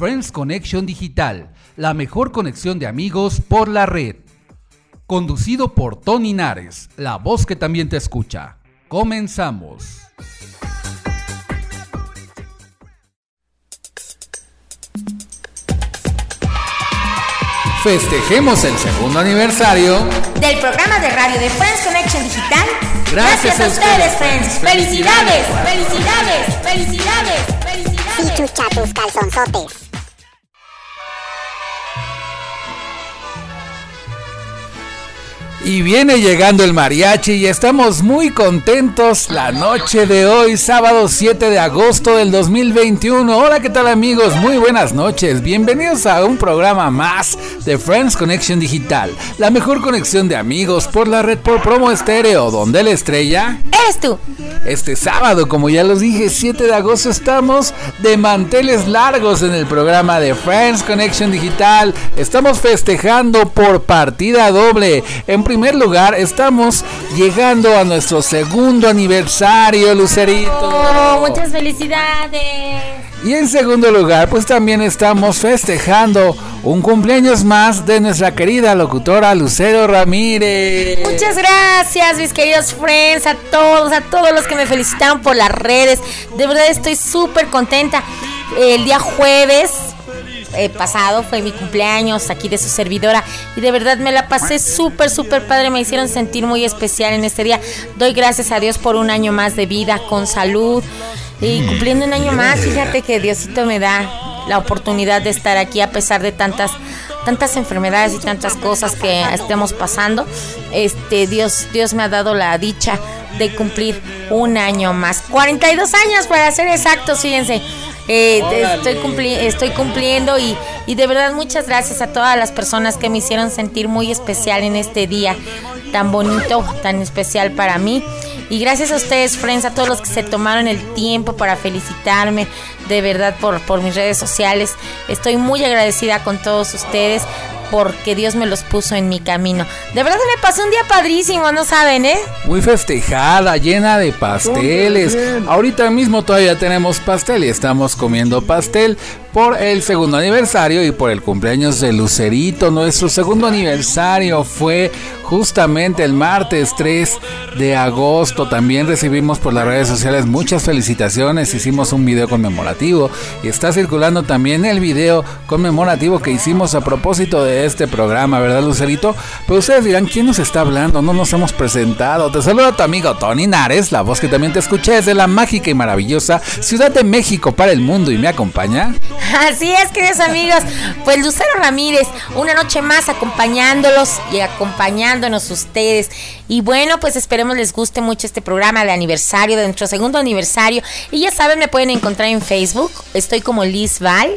Friends Connection Digital, la mejor conexión de amigos por la red. Conducido por Tony Nares, la voz que también te escucha. Comenzamos. Festejemos el segundo aniversario del programa de radio de Friends Connection Digital. Gracias, a ustedes, Friends. Felicidades, felicidades, felicidades, felicidades. Y chucha tus calzonzotes. Y viene llegando el mariachi y estamos muy contentos la noche de hoy, sábado 7 de agosto del 2021. Hola, ¿qué tal amigos? Muy buenas noches. Bienvenidos a un programa más de Friends Connection Digital, la mejor conexión de amigos por la red por promo estéreo, donde la estrella eres tú. Este sábado, como ya los dije, 7 de agosto estamos de manteles largos en el programa de Friends Connection Digital. Estamos festejando por partida doble. En primer lugar, estamos llegando a nuestro segundo aniversario, Lucerito. Oh, muchas felicidades. Y en segundo lugar, pues también estamos festejando un cumpleaños más de nuestra querida locutora Lucero Ramírez. Muchas gracias, mis queridos friends, a todos, a todos los que me felicitaron por las redes. De verdad estoy súper contenta. El día jueves eh, pasado fue mi cumpleaños aquí de su servidora y de verdad me la pasé súper, súper padre, me hicieron sentir muy especial en este día. Doy gracias a Dios por un año más de vida, con salud y cumpliendo un año más. Fíjate que Diosito me da la oportunidad de estar aquí a pesar de tantas tantas enfermedades y tantas cosas que estemos pasando. Este Dios Dios me ha dado la dicha de cumplir un año más. 42 años para ser exactos, fíjense. Eh, estoy, estoy cumpliendo y, y de verdad muchas gracias a todas las personas que me hicieron sentir muy especial en este día tan bonito, tan especial para mí. Y gracias a ustedes, friends, a todos los que se tomaron el tiempo para felicitarme, de verdad, por, por mis redes sociales. Estoy muy agradecida con todos ustedes porque Dios me los puso en mi camino. De verdad me pasó un día padrísimo, ¿no saben, eh? Muy festejada, llena de pasteles. Ahorita mismo todavía tenemos pastel y estamos comiendo pastel por el segundo aniversario y por el cumpleaños de Lucerito. Nuestro segundo aniversario fue justamente el martes 3 de agosto. También recibimos por las redes sociales muchas felicitaciones. Hicimos un video conmemorativo y está circulando también el video conmemorativo que hicimos a propósito de este programa, ¿verdad, Lucerito? Pero ustedes dirán, ¿quién nos está hablando? No nos hemos presentado. Te saluda tu amigo Tony Nares, la voz que también te escuché desde la mágica y maravillosa Ciudad de México para el mundo y me acompaña. Así es, queridos amigos. Pues Lucero Ramírez, una noche más acompañándolos y acompañándonos ustedes. Y bueno, pues esperemos les guste mucho este programa de aniversario, de nuestro segundo aniversario. Y ya saben, me pueden encontrar en Facebook. Estoy como Liz Val.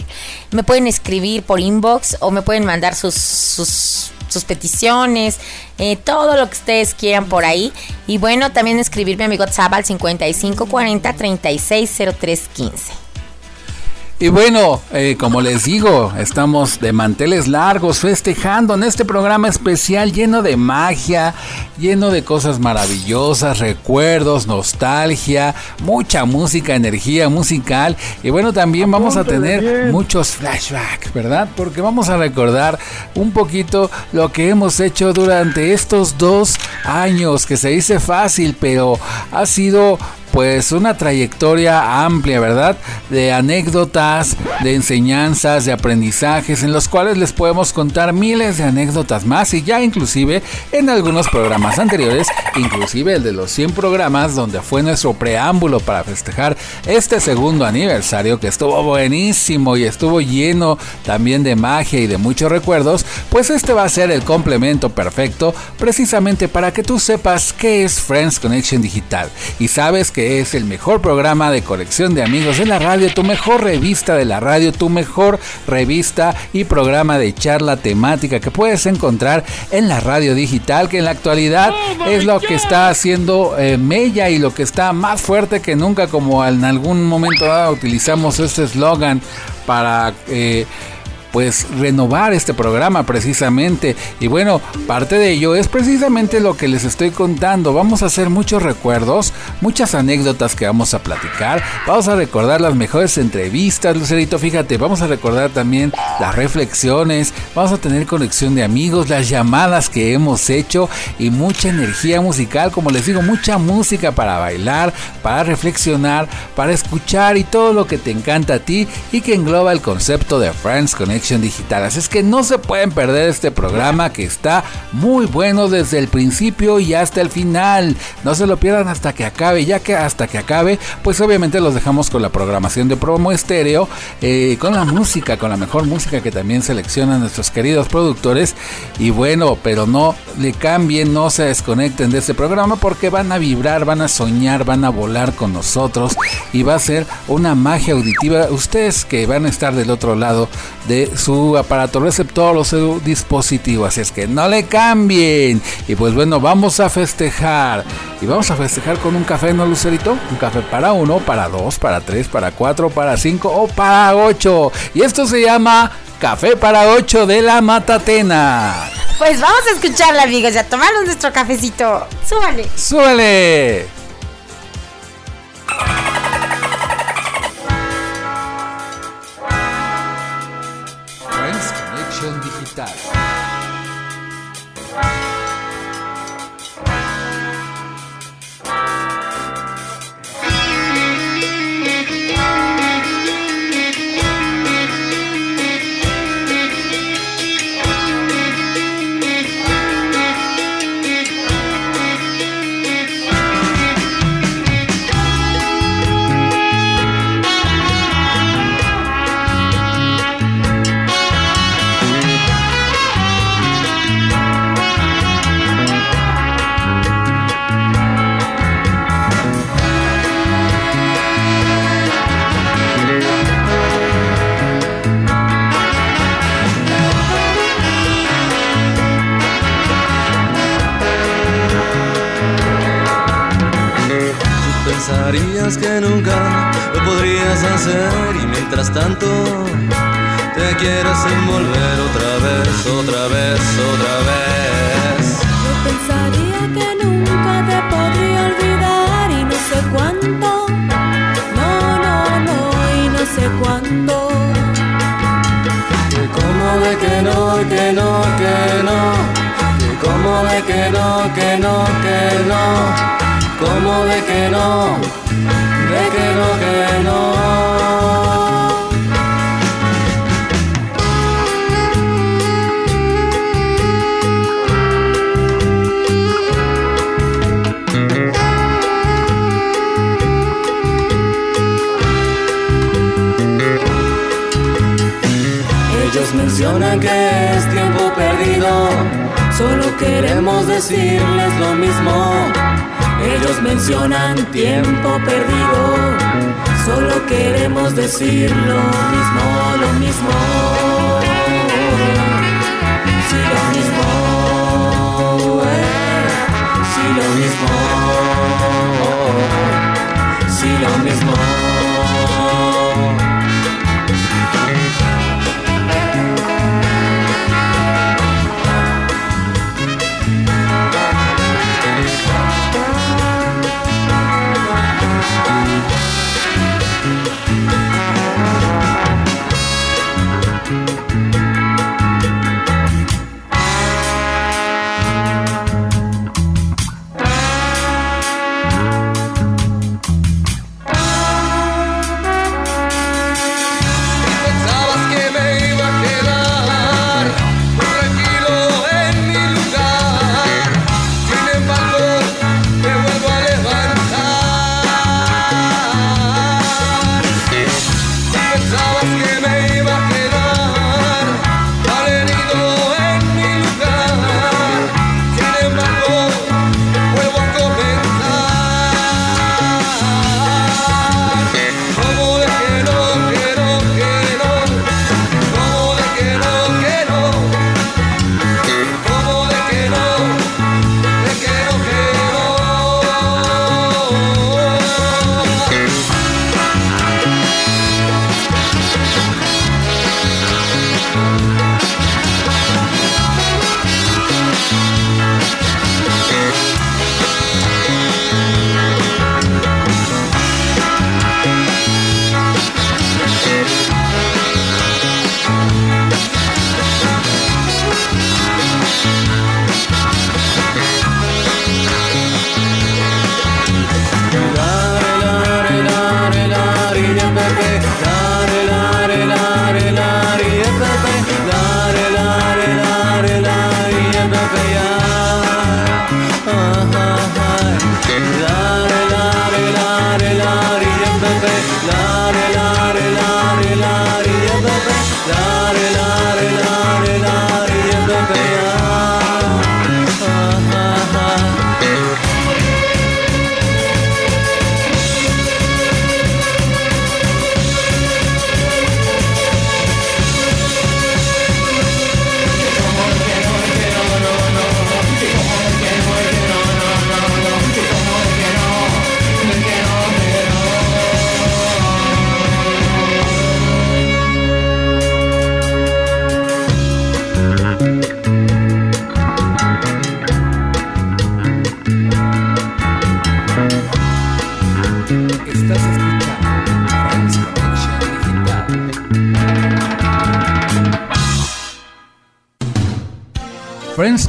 Me pueden escribir por inbox o me pueden mandar sus, sus peticiones, eh, todo lo que ustedes quieran por ahí. Y bueno, también escribirme a mi WhatsApp al 5540 360315. Y bueno, eh, como les digo, estamos de manteles largos festejando en este programa especial lleno de magia, lleno de cosas maravillosas, recuerdos, nostalgia, mucha música, energía musical. Y bueno, también vamos a tener muchos flashbacks, ¿verdad? Porque vamos a recordar un poquito lo que hemos hecho durante estos dos años, que se dice fácil, pero ha sido pues una trayectoria amplia, ¿verdad? De anécdotas, de enseñanzas, de aprendizajes, en los cuales les podemos contar miles de anécdotas más y ya inclusive en algunos programas anteriores, inclusive el de los 100 programas donde fue nuestro preámbulo para festejar este segundo aniversario que estuvo buenísimo y estuvo lleno también de magia y de muchos recuerdos, pues este va a ser el complemento perfecto precisamente para que tú sepas qué es Friends Connection Digital y sabes que Este es el mejor programa de colección de amigos de la radio, tu mejor revista de la radio, tu mejor revista y programa de charla temática que puedes encontrar en la radio digital, que en la actualidad oh es lo que está haciendo eh, Mella y lo que está más fuerte que nunca, como en algún momento dado utilizamos este eslogan para... Eh, pues renovar este programa precisamente. Y bueno, parte de ello es precisamente lo que les estoy contando. Vamos a hacer muchos recuerdos, muchas anécdotas que vamos a platicar. Vamos a recordar las mejores entrevistas, Lucerito. Fíjate, vamos a recordar también las reflexiones. Vamos a tener conexión de amigos, las llamadas que hemos hecho y mucha energía musical. Como les digo, mucha música para bailar, para reflexionar, para escuchar y todo lo que te encanta a ti y que engloba el concepto de Friends Connection digital. Así es que no se pueden perder este programa que está muy bueno desde el principio y hasta el final. No se lo pierdan hasta que acabe, ya que hasta que acabe, pues obviamente los dejamos con la programación de promo estéreo, eh, con la música, con la mejor música que también seleccionan nuestros queridos productores. Y bueno, pero no le cambien, no se desconecten de este programa porque van a vibrar, van a soñar, van a volar con nosotros y va a ser una magia auditiva. Ustedes que van a estar del otro lado de su aparato receptor o su dispositivo. Así es que no le cambien. Y pues bueno, vamos a festejar. Y vamos a festejar con un café, ¿no, Lucerito? Un café para uno, para dos, para tres, para cuatro, para cinco o para ocho. Y esto se llama Café para ocho de la Matatena. Pues vamos a escucharla, amigos, y a tomarnos nuestro cafecito. Súbale. Súbale. Queremos decirles lo mismo ellos mencionan tiempo perdido, solo queremos decir lo mismo, lo mismo. Sí, lo mismo. Eh, sí, lo mismo. Sí, lo mismo.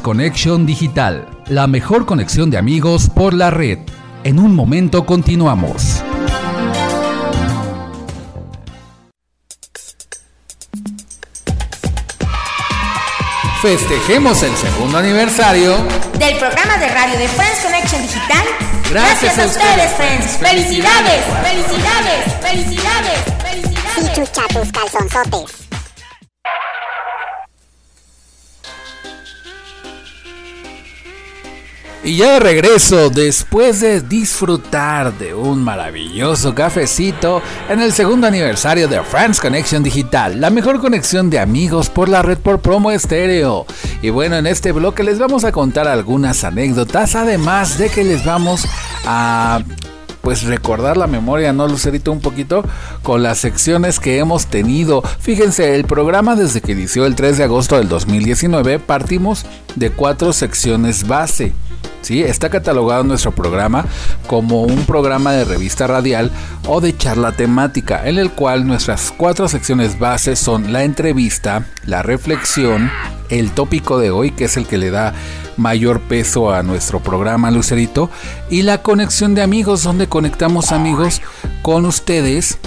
Connection Digital, la mejor conexión de amigos por la red. En un momento continuamos. Festejemos el segundo aniversario Del programa de radio de Friends Connection Digital. Gracias a ustedes, Friends. Felicidades, felicidades, felicidades, felicidades. Y chucha tus calzonzotes. Y ya de regreso, después de disfrutar de un maravilloso cafecito en el segundo aniversario de Friends Connection Digital, la mejor conexión de amigos por la red por promo estéreo. Y bueno, en este bloque les vamos a contar algunas anécdotas, además de que les vamos a pues recordar la memoria, ¿no, Lucerito? Un poquito con las secciones que hemos tenido. Fíjense, el programa desde que inició el 3 de agosto del 2019 partimos de cuatro secciones base. ¿Sí? Está catalogado nuestro programa como un programa de revista radial o de charla temática, en el cual nuestras cuatro secciones base son la entrevista, la reflexión, el tópico de hoy, que es el que le da mayor peso a nuestro programa Lucerito, y la conexión de amigos, donde conectamos amigos con ustedes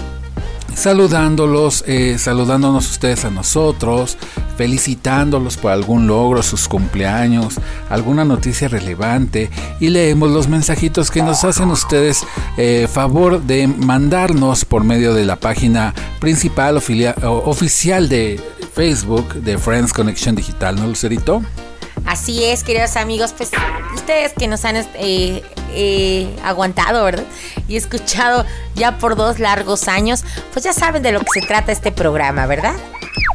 saludándolos, eh, saludándonos ustedes a nosotros, felicitándolos por algún logro, sus cumpleaños, alguna noticia relevante y leemos los mensajitos que nos hacen ustedes eh, favor de mandarnos por medio de la página principal oficial de Facebook de Friends Connection Digital, ¿no, Lucerito? Así es, queridos amigos, pues ustedes que nos han eh, aguantado, ¿verdad? Y escuchado ya por dos largos años, pues ya saben de lo que se trata este programa, ¿verdad?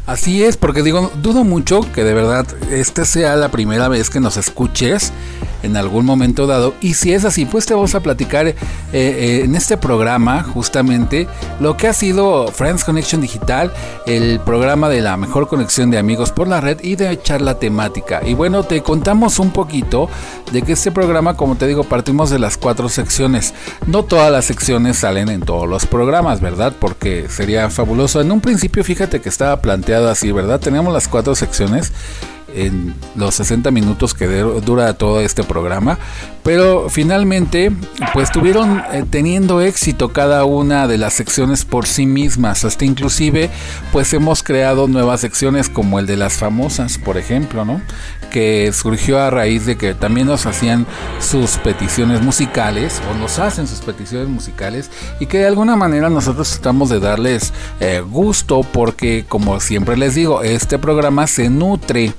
Así es, porque digo, dudo mucho que de verdad esta sea la primera vez que nos escuches en algún momento dado. Y si es así, pues te vamos a platicar eh, eh, en este programa justamente lo que ha sido Friends Connection Digital, el programa de la mejor conexión de amigos por la red y de charla temática. Y bueno, te contamos un poquito de que este programa, como te digo, partimos de las cuatro secciones. No todas las secciones salen en todos los programas, ¿verdad? Porque sería fabuloso. En un principio, fíjate que estaba así, ¿verdad? Teníamos las cuatro secciones en los 60 minutos que dura todo este programa. Pero finalmente, pues tuvieron eh, teniendo éxito cada una de las secciones por sí mismas. Hasta inclusive, pues hemos creado nuevas secciones como el de las famosas, por ejemplo, ¿no? Que surgió a raíz de que también nos hacían sus peticiones musicales, o nos hacen sus peticiones musicales, y que de alguna manera nosotros tratamos de darles eh, gusto, porque como siempre les digo, este programa se nutre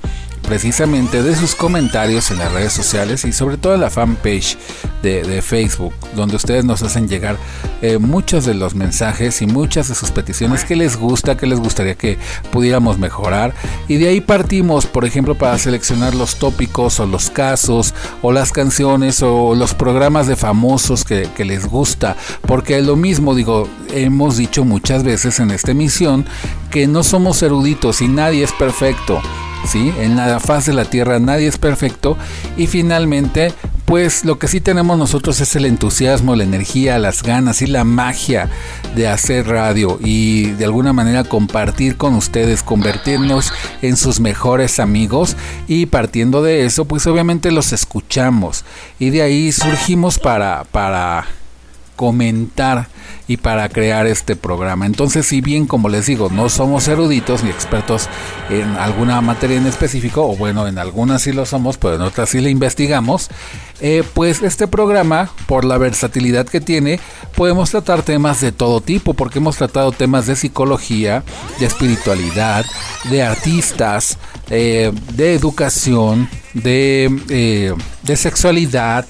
precisamente de sus comentarios en las redes sociales y sobre todo en la fanpage de, de Facebook, donde ustedes nos hacen llegar eh, muchos de los mensajes y muchas de sus peticiones que les gusta, que les gustaría que pudiéramos mejorar. Y de ahí partimos, por ejemplo, para seleccionar los tópicos o los casos o las canciones o los programas de famosos que, que les gusta. Porque lo mismo, digo, hemos dicho muchas veces en esta emisión que no somos eruditos y nadie es perfecto. En la faz de la Tierra nadie es perfecto y finalmente pues lo que sí tenemos nosotros es el entusiasmo, la energía, las ganas y la magia de hacer radio y de alguna manera compartir con ustedes, convertirnos en sus mejores amigos. Y partiendo de eso pues obviamente los escuchamos. Y de ahí surgimos para, para comentar y para crear este programa. Entonces, si bien como les digo, no somos eruditos ni expertos en alguna materia en específico, o bueno, en algunas sí lo somos, pero en otras sí le investigamos, eh, pues este programa, por la versatilidad que tiene, podemos tratar temas de todo tipo, porque hemos tratado temas de psicología, de espiritualidad, de artistas, eh, de educación, de, eh, de sexualidad,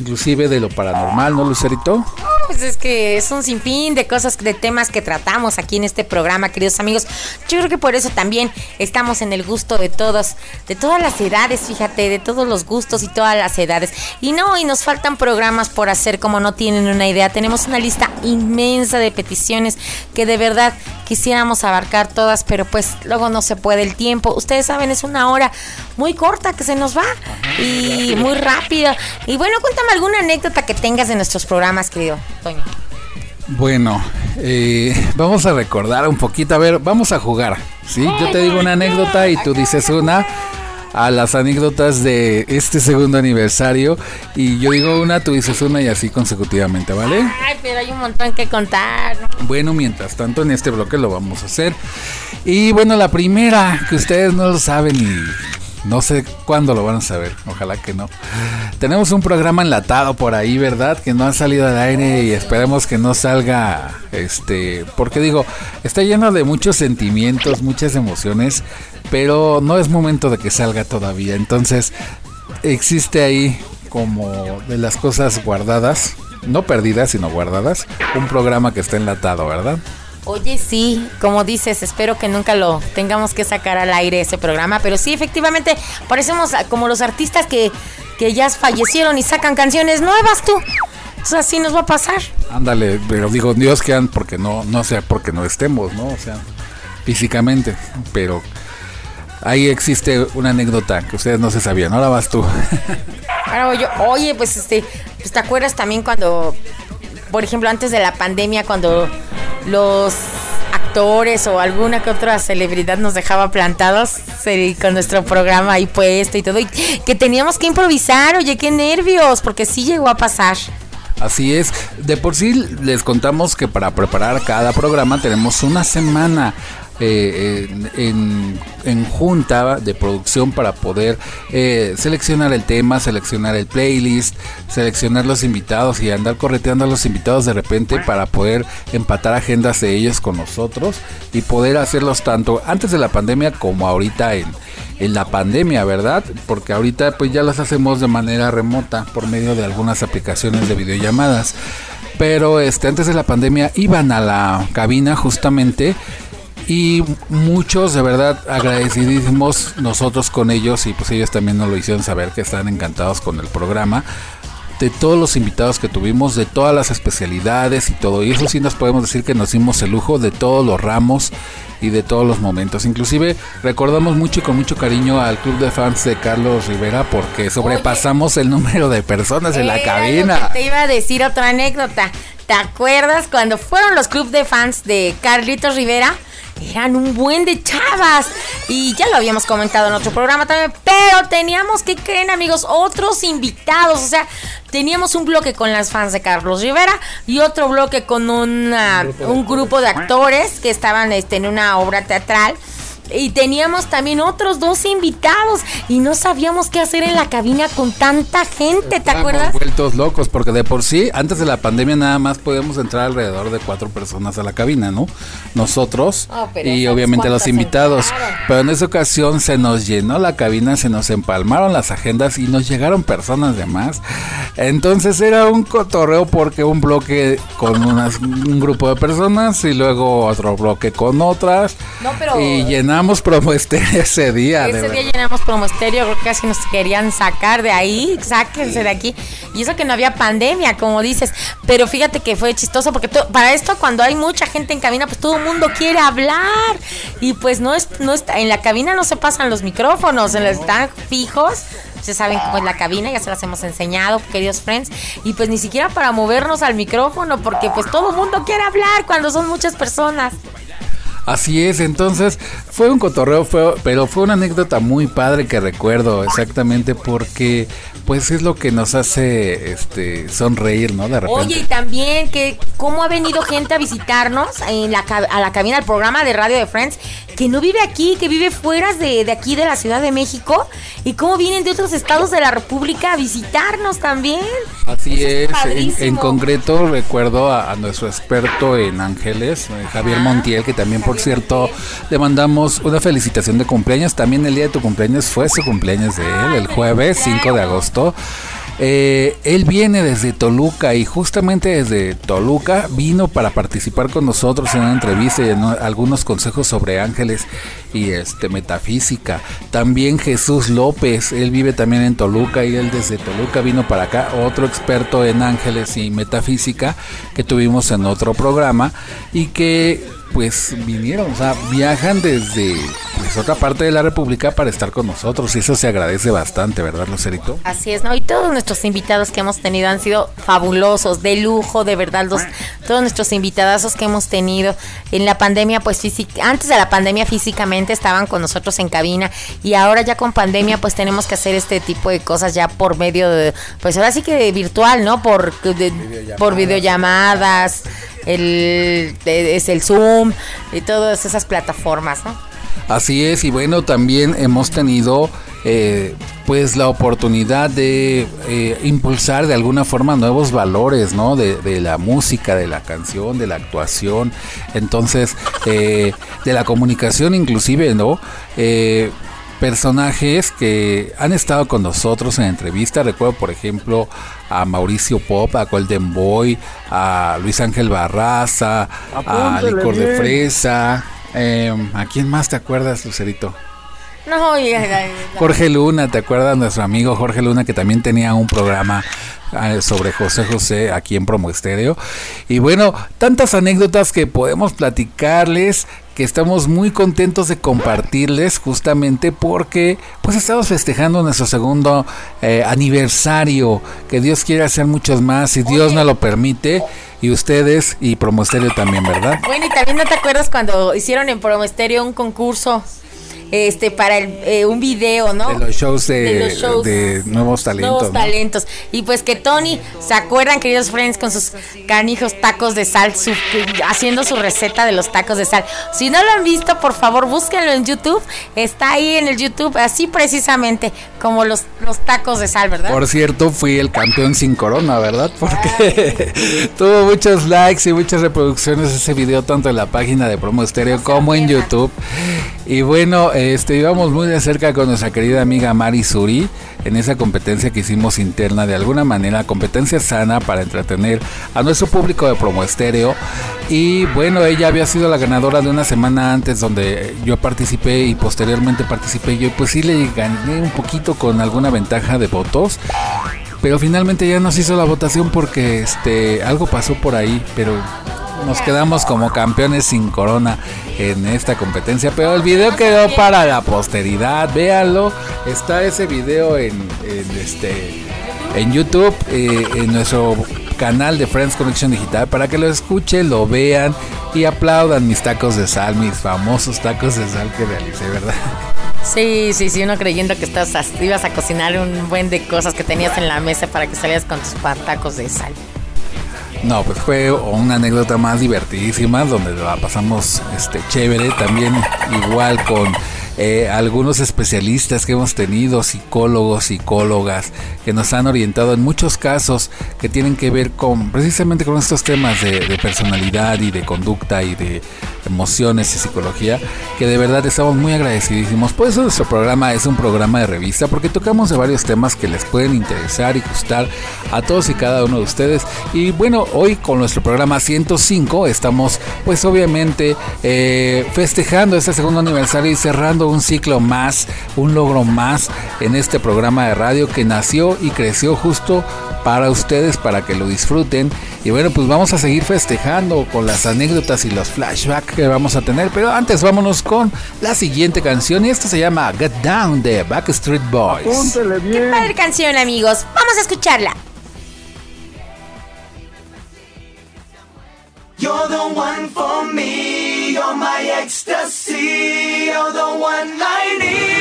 inclusive de lo paranormal, ¿no, Lucerito? Pues es que es un sinfín de cosas, de temas que tratamos aquí en este programa, queridos amigos. Yo creo que por eso también estamos en el gusto de todos, de todas las edades, fíjate, de todos los gustos y todas las edades. Y no, y nos faltan programas por hacer como no tienen una idea. Tenemos una lista inmensa de peticiones que de verdad quisiéramos abarcar todas, pero pues luego no se puede el tiempo. Ustedes saben, es una hora muy corta que se nos va y muy rápida. Y bueno, cuéntame alguna anécdota que tengas de nuestros programas, querido Toño. Bueno, eh, vamos a recordar un poquito. A ver, vamos a jugar. ¿sí? Yo te digo una anécdota y tú dices una. a las anécdotas de este segundo aniversario. Y yo digo una, tú dices una y así consecutivamente, ¿vale? Ay, pero hay un montón que contar. Bueno, mientras tanto en este bloque lo vamos a hacer. Y bueno, la primera, que ustedes no lo saben y no sé cuándo lo van a saber, ojalá que no. Tenemos un programa enlatado por ahí, ¿verdad? Que no ha salido al aire y esperemos que no salga, este, porque digo, está lleno de muchos sentimientos, muchas emociones, pero no es momento de que salga todavía. Entonces, existe ahí como de las cosas guardadas, no perdidas, sino guardadas, un programa que está enlatado, ¿verdad? Oye, sí, como dices, espero que nunca lo tengamos que sacar al aire ese programa, pero sí, efectivamente, parecemos como los artistas que, que ya fallecieron y sacan canciones nuevas tú. O sea, así nos va a pasar. Ándale, pero digo, Dios que porque no, no sea porque no estemos, ¿no? O sea, físicamente, pero ahí existe una anécdota que ustedes no se sabían. Ahora vas tú. Ahora voy yo, oye, pues este, pues, ¿te acuerdas también cuando, por ejemplo, antes de la pandemia, cuando los actores o alguna que otra celebridad nos dejaba plantados con nuestro programa ahí puesto y todo, y que teníamos que improvisar, oye, qué nervios, porque sí llegó a pasar. Así es, de por sí les contamos que para preparar cada programa tenemos una semana eh, en, junta de producción para poder eh, seleccionar el tema, seleccionar el playlist, seleccionar los invitados y andar correteando a los invitados de repente para poder empatar agendas de ellos con nosotros y poder hacerlos tanto antes de la pandemia como ahorita en, en la pandemia, ¿verdad? Porque ahorita pues ya las hacemos de manera remota por medio de algunas aplicaciones de videollamadas. Pero este antes de la pandemia iban a la cabina justamente y muchos de verdad agradecidísimos nosotros con ellos y pues ellos también nos lo hicieron saber que están encantados con el programa de todos los invitados que tuvimos, de todas las especialidades y todo. Y eso sí nos podemos decir que nos dimos el lujo de todos los ramos y de todos los momentos. Inclusive recordamos mucho y con mucho cariño al club de fans de Carlos Rivera porque sobrepasamos el número de personas en la cabina. Te iba a decir otra anécdota. ¿Te acuerdas cuando fueron los club de fans de Carlitos Rivera? Eran un buen de chavas. Y ya lo habíamos comentado en otro programa también. Pero teníamos, ¿qué creen amigos? Otros invitados. O sea, teníamos un bloque con las fans de Carlos Rivera y otro bloque con una- un grupo de actores que estaban este, en una obra teatral. Y teníamos también otros dos invitados y no sabíamos qué hacer en la cabina con tanta gente, ¿te Estábamos acuerdas? vueltos locos porque de por sí, antes de la pandemia nada más podíamos entrar alrededor de cuatro personas a la cabina, ¿no? Nosotros Oh, y ¿sabes obviamente los invitados. Pero en esa ocasión se nos llenó la cabina, se nos empalmaron las agendas y nos llegaron personas de más. Entonces era un cotorreo porque un bloque con unas, un grupo de personas y luego otro bloque con otras. No, pero- Y llenamos promo estéreo ese día. Ese verdad. día llenamos promo estéreo, creo que casi nos querían sacar de ahí, sáquense de aquí. Y eso que no había pandemia, como dices. Pero fíjate que fue chistoso porque para esto cuando hay mucha gente en cabina, pues todo el mundo quiere hablar. Y pues no es, no está, en la cabina no se pasan los micrófonos, la- están fijos. Se saben cómo es la cabina, ya se las hemos enseñado, queridos friends. Y pues ni siquiera para movernos al micrófono, porque pues todo el mundo quiere hablar cuando son muchas personas. Así es, entonces fue un cotorreo, fue, pero fue una anécdota muy padre que recuerdo exactamente porque pues es lo que nos hace este sonreír, ¿no? De repente. Oye, y también que cómo ha venido gente a visitarnos en la, a la cabina del programa de Radio de Friends, que no vive aquí, que vive fuera de, de aquí de la Ciudad de México, y cómo vienen de otros estados de la República a visitarnos también. Así Eso es, en, concreto recuerdo a, a nuestro experto en ángeles, eh, Javier Ajá. Montiel, que también por cierto Montiel. le mandamos una felicitación de cumpleaños. También el día de tu cumpleaños fue su cumpleaños de él, el jueves 5 de agosto. Eh, él viene desde Toluca y justamente desde Toluca vino para participar con nosotros en una entrevista y en algunos consejos sobre ángeles y este metafísica. También Jesús López, él vive también en Toluca y él desde Toluca vino para acá, otro experto en ángeles y metafísica que tuvimos en otro programa y que pues vinieron, o sea, viajan desde pues, otra parte de la República para estar con nosotros. Y eso se agradece bastante, ¿verdad, Lucerito? Así es, ¿no? Y todos nuestros invitados que hemos tenido han sido fabulosos, de lujo, de verdad. Los, todos nuestros invitadazos que hemos tenido en la pandemia, pues física, antes de la pandemia físicamente estaban con nosotros en cabina y ahora ya con pandemia pues tenemos que hacer este tipo de cosas ya por medio de, pues ahora sí que virtual, ¿no? Por, de- por videollamadas, el, es el Zoom y todas esas plataformas, ¿no? Así es, y bueno, también hemos tenido eh, pues la oportunidad de eh, impulsar de alguna forma nuevos valores, ¿no? De, de la música, de la canción, de la actuación, entonces, eh, de la comunicación inclusive, ¿no? Personajes que han estado con nosotros en entrevista. Recuerdo, por ejemplo, a Mauricio Pop, a Golden Boy, a Luis Ángel Barraza, a Licor de bien. Fresa. eh, ¿A quién más te acuerdas, Lucerito? No, y- Jorge Luna, ¿te acuerdas? Nuestro amigo Jorge Luna que también tenía un programa eh, sobre José José aquí en Promo Estéreo. Y bueno, tantas anécdotas que podemos platicarles, que estamos muy contentos de compartirles justamente porque pues estamos festejando nuestro segundo eh, aniversario, que Dios quiere hacer muchos más, si Dios nos lo permite, y ustedes y Promo Estéreo también, ¿verdad? Bueno, y también no te acuerdas cuando hicieron en Promo Estéreo un concurso este para el, eh, un video, ¿no? De los shows de, De los shows. de nuevos talentos. Nuevos ¿no? talentos. Y pues que Tony, ¿se acuerdan, queridos friends, con sus canijos tacos de sal, su- haciendo su receta de los tacos de sal? Si no lo han visto, por favor, búsquenlo en YouTube. Está ahí en el YouTube, así precisamente, como los, los tacos de sal, ¿verdad? Por cierto, fui el campeón sin corona, ¿verdad? Porque tuvo muchos likes y muchas reproducciones ese video, tanto en la página de Promo Estéreo como en YouTube. Y bueno, este íbamos muy de cerca con nuestra querida amiga Mari Suri en esa competencia que hicimos interna, de alguna manera, competencia sana para entretener a nuestro público de Promo Estéreo. Y bueno, ella había sido la ganadora de una semana antes donde yo participé y posteriormente participé yo. y Pues sí le gané un poquito con alguna ventaja de votos. Pero finalmente ya nos hizo la votación porque este algo pasó por ahí, pero nos quedamos como campeones sin corona en esta competencia. Pero el video quedó para la posteridad, véanlo. Está ese video en, este en YouTube, eh, en nuestro canal de Friends Connection Digital, para que lo escuchen, lo vean y aplaudan mis tacos de sal, mis famosos tacos de sal que realicé, ¿verdad? Sí, sí, sí, uno creyendo que estás, ibas a cocinar un buen de cosas que tenías en la mesa para que salieras con tus tacos de sal. No, pues fue una anécdota más divertidísima donde la pasamos este chévere también igual con eh, algunos especialistas que hemos tenido, psicólogos, psicólogas, que nos han orientado en muchos casos que tienen que ver con precisamente con estos temas de, de personalidad y de conducta y de emociones y psicología, que de verdad estamos muy agradecidísimos. Por eso nuestro programa es un programa de revista, porque tocamos de varios temas que les pueden interesar y gustar a todos y cada uno de ustedes. Y bueno, hoy con nuestro programa 105 estamos pues obviamente eh, festejando este segundo aniversario y cerrando un ciclo más, un logro más en este programa de radio que nació y creció justo para ustedes, para que lo disfruten. Y bueno, pues vamos a seguir festejando con las anécdotas y los flashbacks que vamos a tener. Pero antes vámonos con la siguiente canción y esto se llama Get Down de Backstreet Boys. Apúntele Qué bien. padre canción, amigos. Vamos a escucharla. You're the one for me, you're my ecstasy, you're the one I need.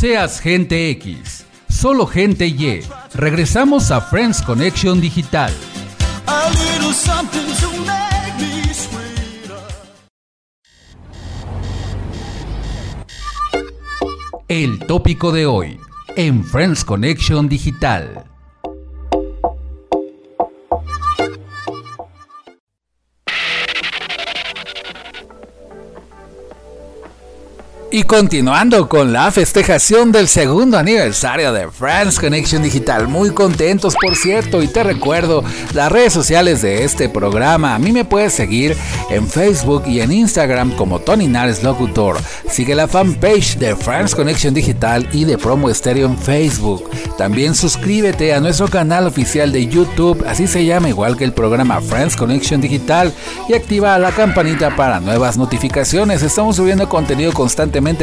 Seas gente X, solo gente Y. Regresamos a Friends Connection Digital. El tópico de hoy en Friends Connection Digital. Y continuando con la festejación del segundo aniversario de Friends Connection Digital, muy contentos por cierto, y te recuerdo las redes sociales de este programa. A mí me puedes seguir en Facebook y en Instagram como Tony Nares Locutor. Sigue la fanpage de Friends Connection Digital y de Promo Estéreo en Facebook. También suscríbete a nuestro canal oficial de YouTube, así se llama igual que el programa Friends Connection Digital, y activa la campanita para nuevas notificaciones. Estamos subiendo contenido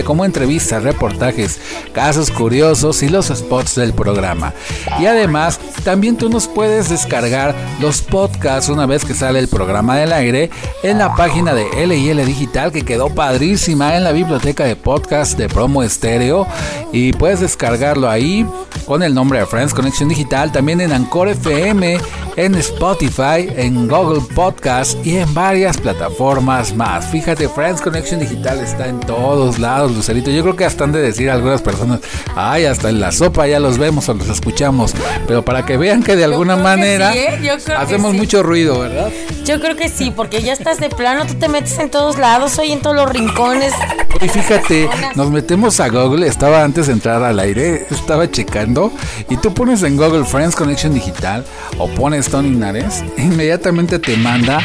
como entrevistas, reportajes, casos curiosos y los spots del programa. Y además, también tú nos puedes descargar los podcasts una vez que sale el programa del aire en la página de LIL Digital que quedó padrísima en la biblioteca de podcast de Promo Estéreo y puedes descargarlo ahí con el nombre de Friends Connection Digital, también en Anchor FM, en Spotify, en Google Podcast y en varias plataformas más. Fíjate, Friends Connection Digital está en todos lados, Lucerito. Yo creo que hasta han de decir algunas personas, ay, hasta en la sopa ya los vemos o los escuchamos. Pero para que vean que de alguna manera sí, ¿eh? Hacemos sí. mucho ruido, ¿verdad? Yo creo que sí, porque ya estás de plano, tú te metes en todos lados, hoy en todos los rincones. Y fíjate, nos metemos a Google, estaba antes de entrar al aire, estaba checando, y tú pones en Google Friends Connection Digital o pones Tony Nares, inmediatamente te manda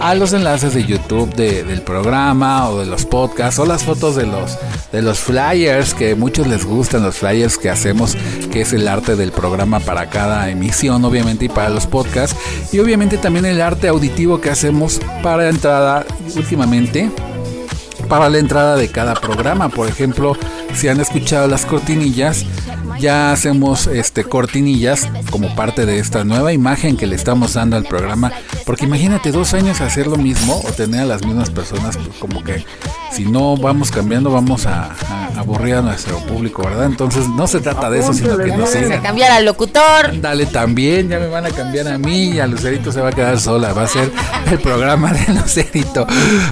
a los enlaces de YouTube de- del programa o de los podcasts o las fotos de los de los flyers que muchos les gustan los flyers que hacemos que es el arte del programa para cada emisión obviamente y para los podcasts y obviamente también el arte auditivo que hacemos para entrada últimamente para la entrada de cada programa. Por ejemplo, si han escuchado las cortinillas, ya hacemos este cortinillas como parte de esta nueva imagen que le estamos dando al programa. Porque imagínate dos años hacer lo mismo o tener a las mismas personas, pues como que si no vamos cambiando vamos a, a aburrir a nuestro público, ¿verdad? Entonces no se trata de eso, sino que nos sigan. cambiar al locutor. Dale también, ya me van a cambiar a mí y a Lucerito se va a quedar sola, va a ser el programa de Lucerito.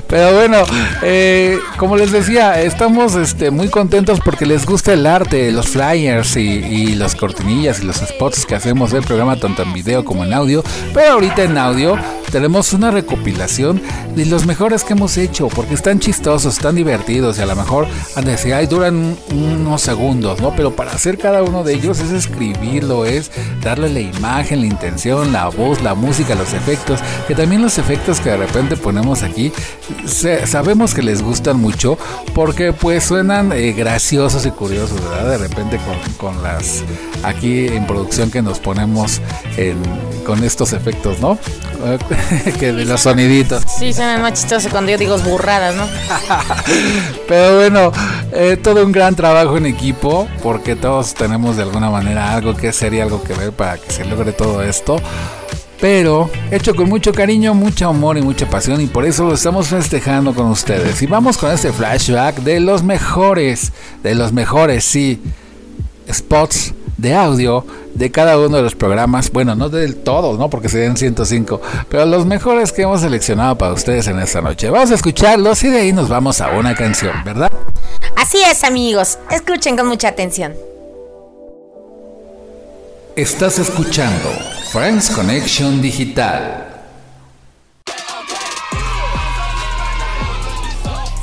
Pero bueno, eh, como les decía, estamos este, muy contentos porque les gusta el arte, los flyers y, y las cortinillas y los spots que hacemos del programa tanto en video como en audio. Pero ahorita en audio tenemos una recopilación de los mejores que hemos hecho, porque están chistosos, están divertidos y a lo mejor han de decir, ay, duran un- unos segundos, ¿no? Pero para hacer cada uno de ellos es escribirlo, es darle la imagen, la intención, la voz, la música, los efectos, que también los efectos que de repente ponemos aquí, se- sabemos que les gustan mucho porque pues suenan eh, graciosos y curiosos, ¿verdad? De repente con, con las aquí en producción que nos ponemos en- con estos efectos, ¿no? que de los soniditos. Sí, suena más chistoso cuando yo digo burradas, ¿no? Pero bueno, eh, todo un gran trabajo en equipo, porque todos tenemos de alguna manera algo que hacer y algo que ver para que se logre todo esto. Pero hecho con mucho cariño, mucho amor y mucha pasión, y por eso lo estamos festejando con ustedes. Y vamos con este flashback de los mejores, de los mejores, sí, spots de audio de cada uno de los programas. Bueno, no del todo, ¿no? Porque serían 105, pero los mejores que hemos seleccionado para ustedes en esta noche. Vamos a escucharlos y de ahí nos vamos a una canción, ¿verdad? Así es, amigos. Escuchen con mucha atención. Estás escuchando Friends Connection Digital.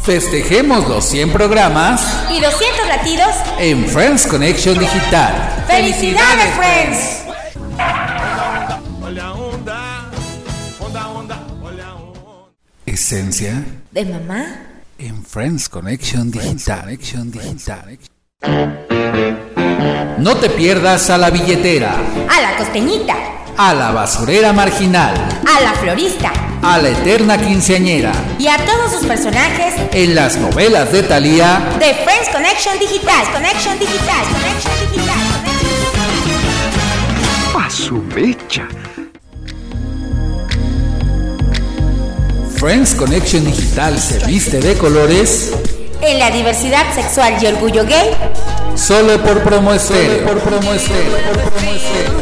Festejemos los 100 programas Y 200 latidos. en Friends Connection Digital. ¡Felicidades, friends! Esencia ¿De mamá? En Friends Connection Digital. Connection Digital. No te pierdas a la billetera, A la costeñita. a la basurera marginal, A la florista. a la eterna quinceañera, Y a todos sus personajes en las novelas de Thalía de Friends Connection Digital. Connection Digital. Connection Digital. A su mecha. Friends Connection Digital se viste de colores En la diversidad sexual y orgullo gay. solo por promo estéreo. Por promo estéreo, por promo estéreo.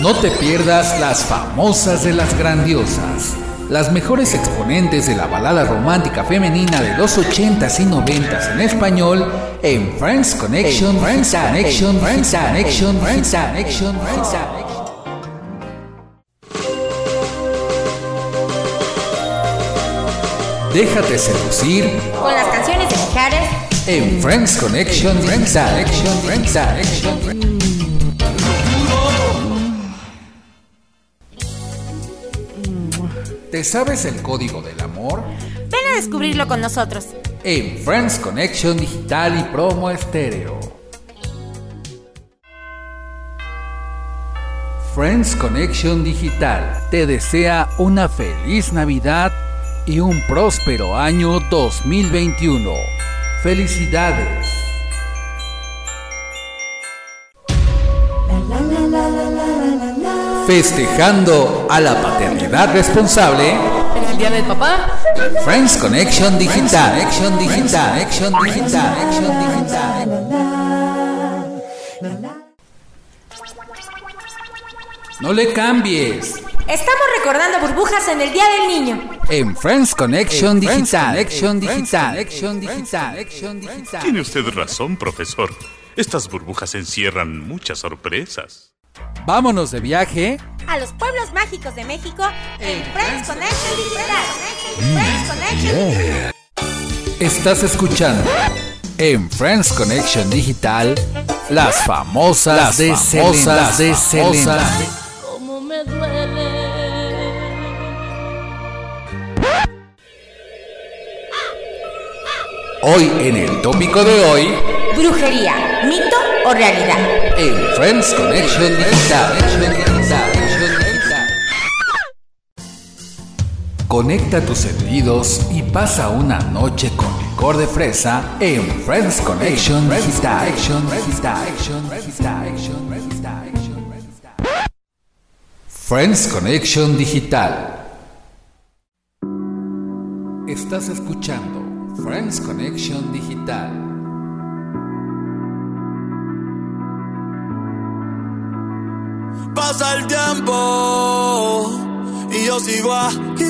No te pierdas las famosas de las grandiosas. Las mejores exponentes de la balada romántica femenina de los 80s y 90s en español en Friends Connection, Friends Connection, Friends Connection, Friends Connection, Friends Connection. Déjate seducir Con las canciones de Mijares. en Friends Connection, Friends Connection, Friends Connection. ¿Te sabes el código del amor? Ven a descubrirlo con nosotros. En Friends Connection Digital y Promo Estéreo. Friends Connection Digital te desea una feliz Navidad y un próspero año 2021. Felicidades. Festejando a la paternidad responsable. ¿El día del papá? Friends Connection Digital, Action Digital, Action Digital, Action Digital. No le cambies. Estamos recordando burbujas en el Día del Niño. En Friends Connection Digital, Action Digital, Action Digital, Action Digital. Tiene usted razón, profesor. Estas burbujas encierran muchas sorpresas. Vámonos de viaje A los pueblos mágicos de México en Friends Connection Digital. Friends Connection Digital. Estás escuchando en Friends Connection Digital las famosas las de famosas de Selena. Cómo me duele. Hoy en el tópico de hoy Brujería, mito o realidad. en Friends Connection. Conecta tus sentidos y pasa una noche con licor de fresa en Friends Connection. Friends Connection Digital. Estás escuchando Friends Connection Digital. Pasa el tiempo y yo sigo aquí.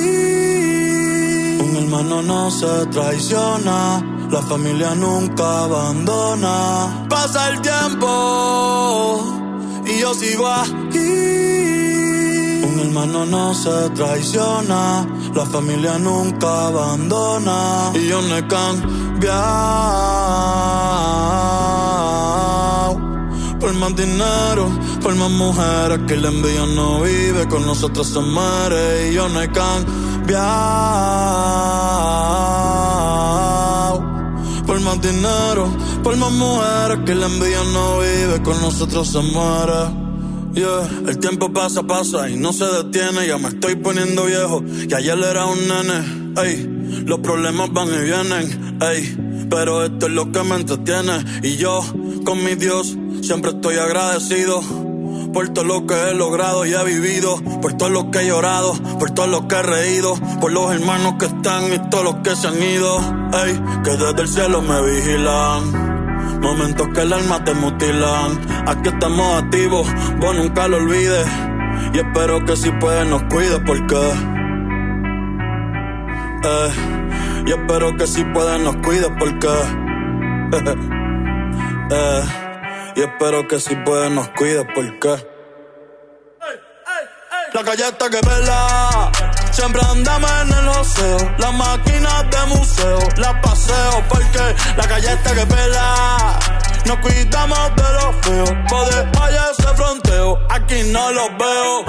Un hermano no se traiciona La familia nunca abandona. Pasa el tiempo y yo sigo aquí. Hermano no se traiciona. La familia nunca abandona. Y yo no he. Por más dinero, por más mujeres que la envidia no vive, con nosotros se muere y yo no he. Por más dinero, por más mujeres que la envidia no vive, con nosotros se muere. Yeah. El tiempo pasa, pasa y no se detiene. Ya me estoy poniendo viejo. Y ayer era un nene. Ey, los problemas van y vienen. Ey, pero esto es lo que me entretiene. Y yo, con mi Dios, siempre estoy agradecido. Por todo lo que he logrado y he vivido. Por todo lo que he llorado. Por todo lo que he reído. Por los hermanos que están y todos los que se han ido. Ey, que desde el cielo me vigilan. Momentos que el alma te mutilan. Aquí estamos activos, vos nunca lo olvides. Y espero que si puedes nos cuides porque. Eh, y espero que si puedes nos cuides porque. eh, y espero que si puedes nos cuides porque. La calle está que pela. Siempre andamos en el oseo. Las máquinas de museo. Las paseo porque la calle está que pela. Nos cuidamos de los feos. Poder allá ese fronteo. Aquí no los veo.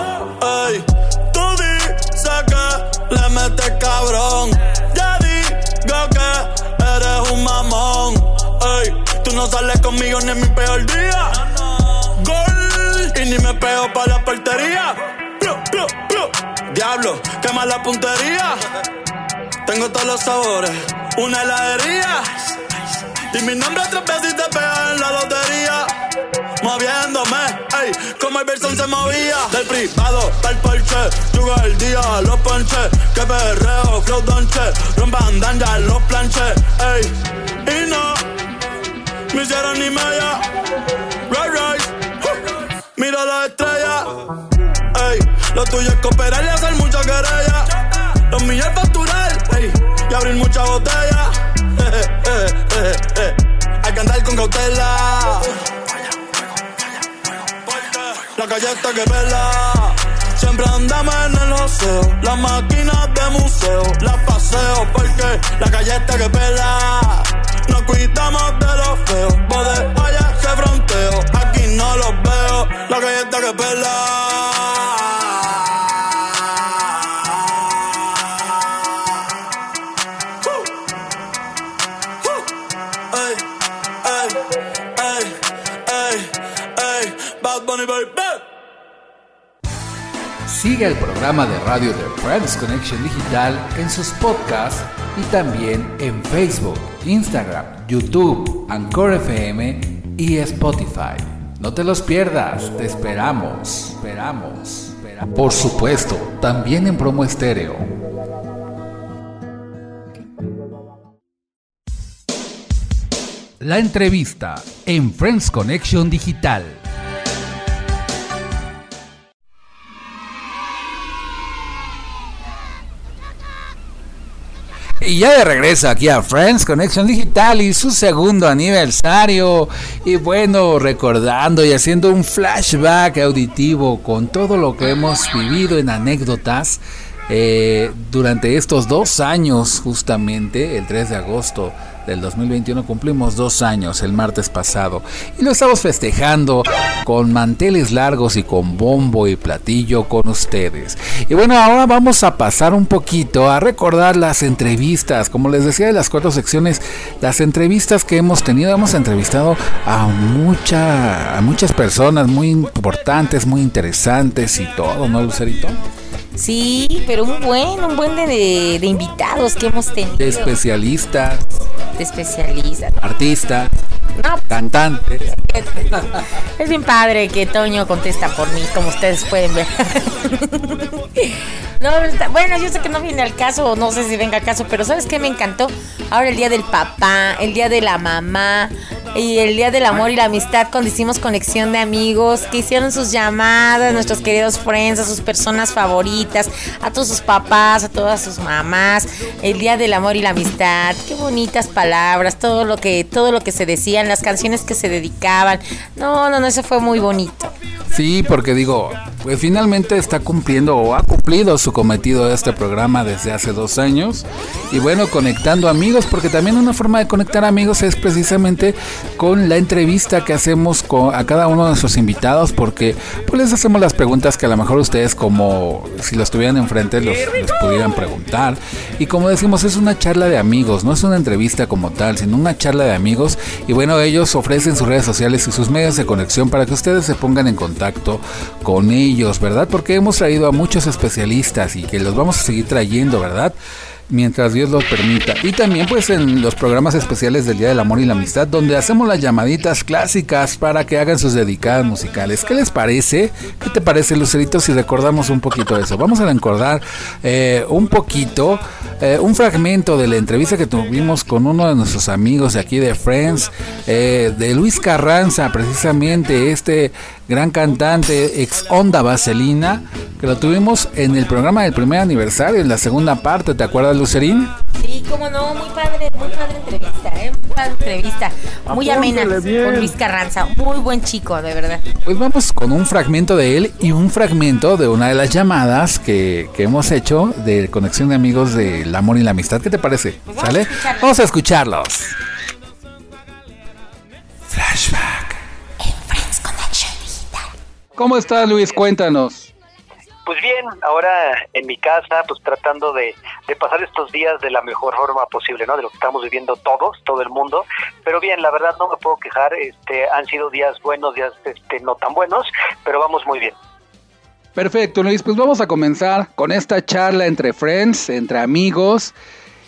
Ey, tú dices que le metes cabrón. Ya digo que eres un mamón. Ey, tú no sales conmigo ni en mi peor día. Gol. Y ni me pego para la portería. Diablo, quema la puntería. Tengo todos los sabores, una heladería. Y mi nombre tres veces te pega en la lotería. Moviéndome, ey, como el Verson se movía. Del privado pa'l porche, yuga el día, los ponches. Que perreo, flow donche, rompan ya los planches, ey. Y no, me hicieron ni media. Lo tuyo es cooperar y hacer mucha querella. Los míos es facturar, y abrir mucha botella. Hay que andar con cautela. La calle está que pela. Siempre andamos en el oseo. Las máquinas de museo. Las paseo porque la calle está que pela. Nos cuidamos de los feos. Poder allá ese fronteo. Aquí no los veo. La calle está que pela. Sigue el programa de radio de Friends Connection Digital en sus podcasts y también en Facebook, Instagram, YouTube, Anchor FM y Spotify. No te los pierdas, te esperamos, esperamos. esperamos. Por supuesto, también en promo estéreo. La entrevista en Friends Connection Digital. Y ya de regreso aquí a Friends Connection Digital y su segundo aniversario. Y bueno, recordando y haciendo un flashback auditivo con todo lo que hemos vivido en anécdotas eh, durante estos dos años, justamente el 3 de agosto del 2021 cumplimos dos años el martes pasado y lo estamos festejando con manteles largos y con bombo y platillo con ustedes. Y bueno, ahora vamos a pasar un poquito a recordar las entrevistas, como les decía de las cuatro secciones, las entrevistas que hemos tenido, hemos entrevistado a mucha, a muchas personas muy importantes, muy interesantes y todo, ¿no, Lucerito? Sí, pero un buen, un buen de, de- de invitados que hemos tenido. De especialistas, De especialistas. artistas, No, cantantes. es bien padre que Toño contesta por mí, como ustedes pueden ver. No, bueno, yo sé que no viene al caso, no sé si venga al caso, pero ¿sabes qué me encantó? Ahora el día del papá, el día de la mamá, y el Día del Amor y la Amistad cuando hicimos conexión de amigos, que hicieron sus llamadas, nuestros queridos friends, a sus personas favoritas, a todos sus papás, a todas sus mamás, el Día del Amor y la Amistad, qué bonitas palabras, todo lo que, todo lo que se decían, las canciones que se dedicaban. No, no, no, eso fue muy bonito. Sí, porque digo, pues finalmente está cumpliendo o ha cumplido su cometido de este programa desde hace dos años. Y bueno, conectando amigos, porque también una forma de conectar amigos es precisamente con la entrevista que hacemos con, a cada uno de nuestros invitados, porque pues les hacemos las preguntas que a lo mejor ustedes como si los tuvieran enfrente los, pudieran preguntar. Y como decimos, es una charla de amigos, no es una entrevista como tal, sino una charla de amigos. Y bueno, ellos ofrecen sus redes sociales y sus medios de conexión para que ustedes se pongan en contacto con ellos, ¿verdad? Porque hemos traído a muchos especialistas y que los vamos a seguir trayendo, ¿verdad? Mientras Dios los permita. Y también pues en los programas especiales del Día del Amor y la Amistad, donde hacemos las llamaditas clásicas para que hagan sus dedicadas musicales. ¿Qué les parece? ¿Qué te parece, Lucerito, si recordamos un poquito eso? Vamos a recordar eh, un poquito, eh, un fragmento de la entrevista que tuvimos con uno de nuestros amigos de aquí de Friends, eh, de Luis Carranza, precisamente este gran cantante ex Onda Vaselina, que lo tuvimos en el programa del primer aniversario, en la segunda parte, ¿te acuerdas, Lucerín? Sí, cómo no, muy padre, muy padre entrevista, ¿eh? Muy padre entrevista, muy amena con Luis Carranza, muy buen chico, de verdad. Pues vamos con un fragmento de él y un fragmento de una de las llamadas que, que hemos hecho de Conexión de Amigos del Amor y la Amistad. ¿Qué te parece? Pues vamos a ¿Sale? escucharlos. Vamos a escucharlos. ¿Cómo estás, Luis? Cuéntanos. Pues bien, ahora en mi casa, pues tratando de, de pasar estos días de la mejor forma posible, ¿no? De lo que estamos viviendo todos, todo el mundo. Pero bien, la verdad no me puedo quejar. Este, han sido días buenos, días este, no tan buenos, pero vamos muy bien. Perfecto, Luis. Pues vamos a comenzar con esta charla entre friends, entre amigos.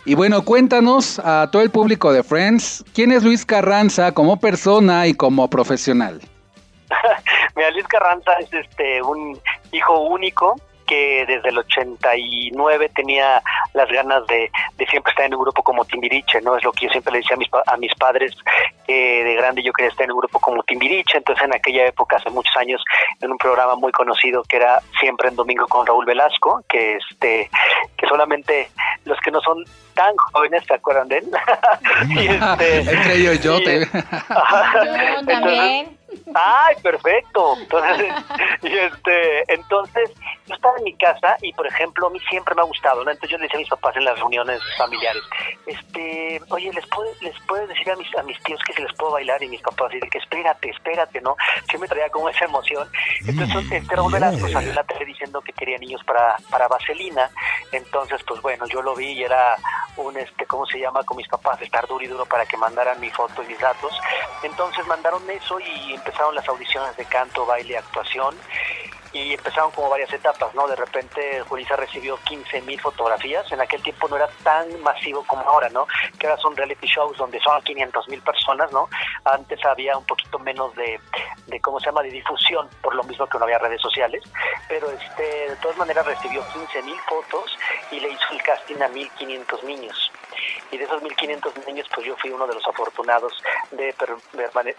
Y bueno, cuéntanos a todo el público de Friends, ¿quién es Luis Carranza como persona y como profesional? Mira, Luis Carranza es este un hijo único que desde el 89 tenía las ganas de, de siempre estar en un grupo como Timbiriche, ¿no? Es lo que yo siempre le decía a mis, pa- a mis padres, que de grande yo quería estar en un grupo como Timbiriche, entonces en aquella época, hace muchos años, en un programa muy conocido que era Siempre en Domingo con Raúl Velasco, que este que solamente los que no son tan jóvenes se acuerdan de él. Y, este, Entre ellos yo y- te... Yo también. Ay, perfecto. Entonces, y este, entonces, yo estaba en mi casa y, por ejemplo, a mí siempre me ha gustado, ¿no? Entonces yo le decía a mis papás en las reuniones familiares, este, oye, ¿les puedo, les puedo decir a mis, a mis tíos que si les puedo bailar? Y mis papás dicen que espérate, espérate, ¿no? Me traía como esa emoción. Entonces, este Raúl Velasco salió en la tele diciendo que quería niños para, para Vaselina. Entonces, pues bueno, yo lo vi y era un, este, ¿cómo se llama? Con mis papás, estar duro y duro para que mandaran mi foto y mis datos. Entonces mandaron eso y empezaron las audiciones de canto, baile, actuación. Y empezaron como varias etapas, ¿no? De repente Julissa recibió 15 mil fotografías. En aquel tiempo no era tan masivo como ahora, ¿no? Que ahora son reality shows donde son 500 mil personas, ¿no? Antes había un poquito menos de, de, ¿cómo se llama?, de difusión, por lo mismo que no había redes sociales. Pero este, de todas maneras recibió 15 mil fotos y le hizo el casting a 1.500 niños. Y de esos 1.500 niños, pues yo fui uno de los afortunados de, per-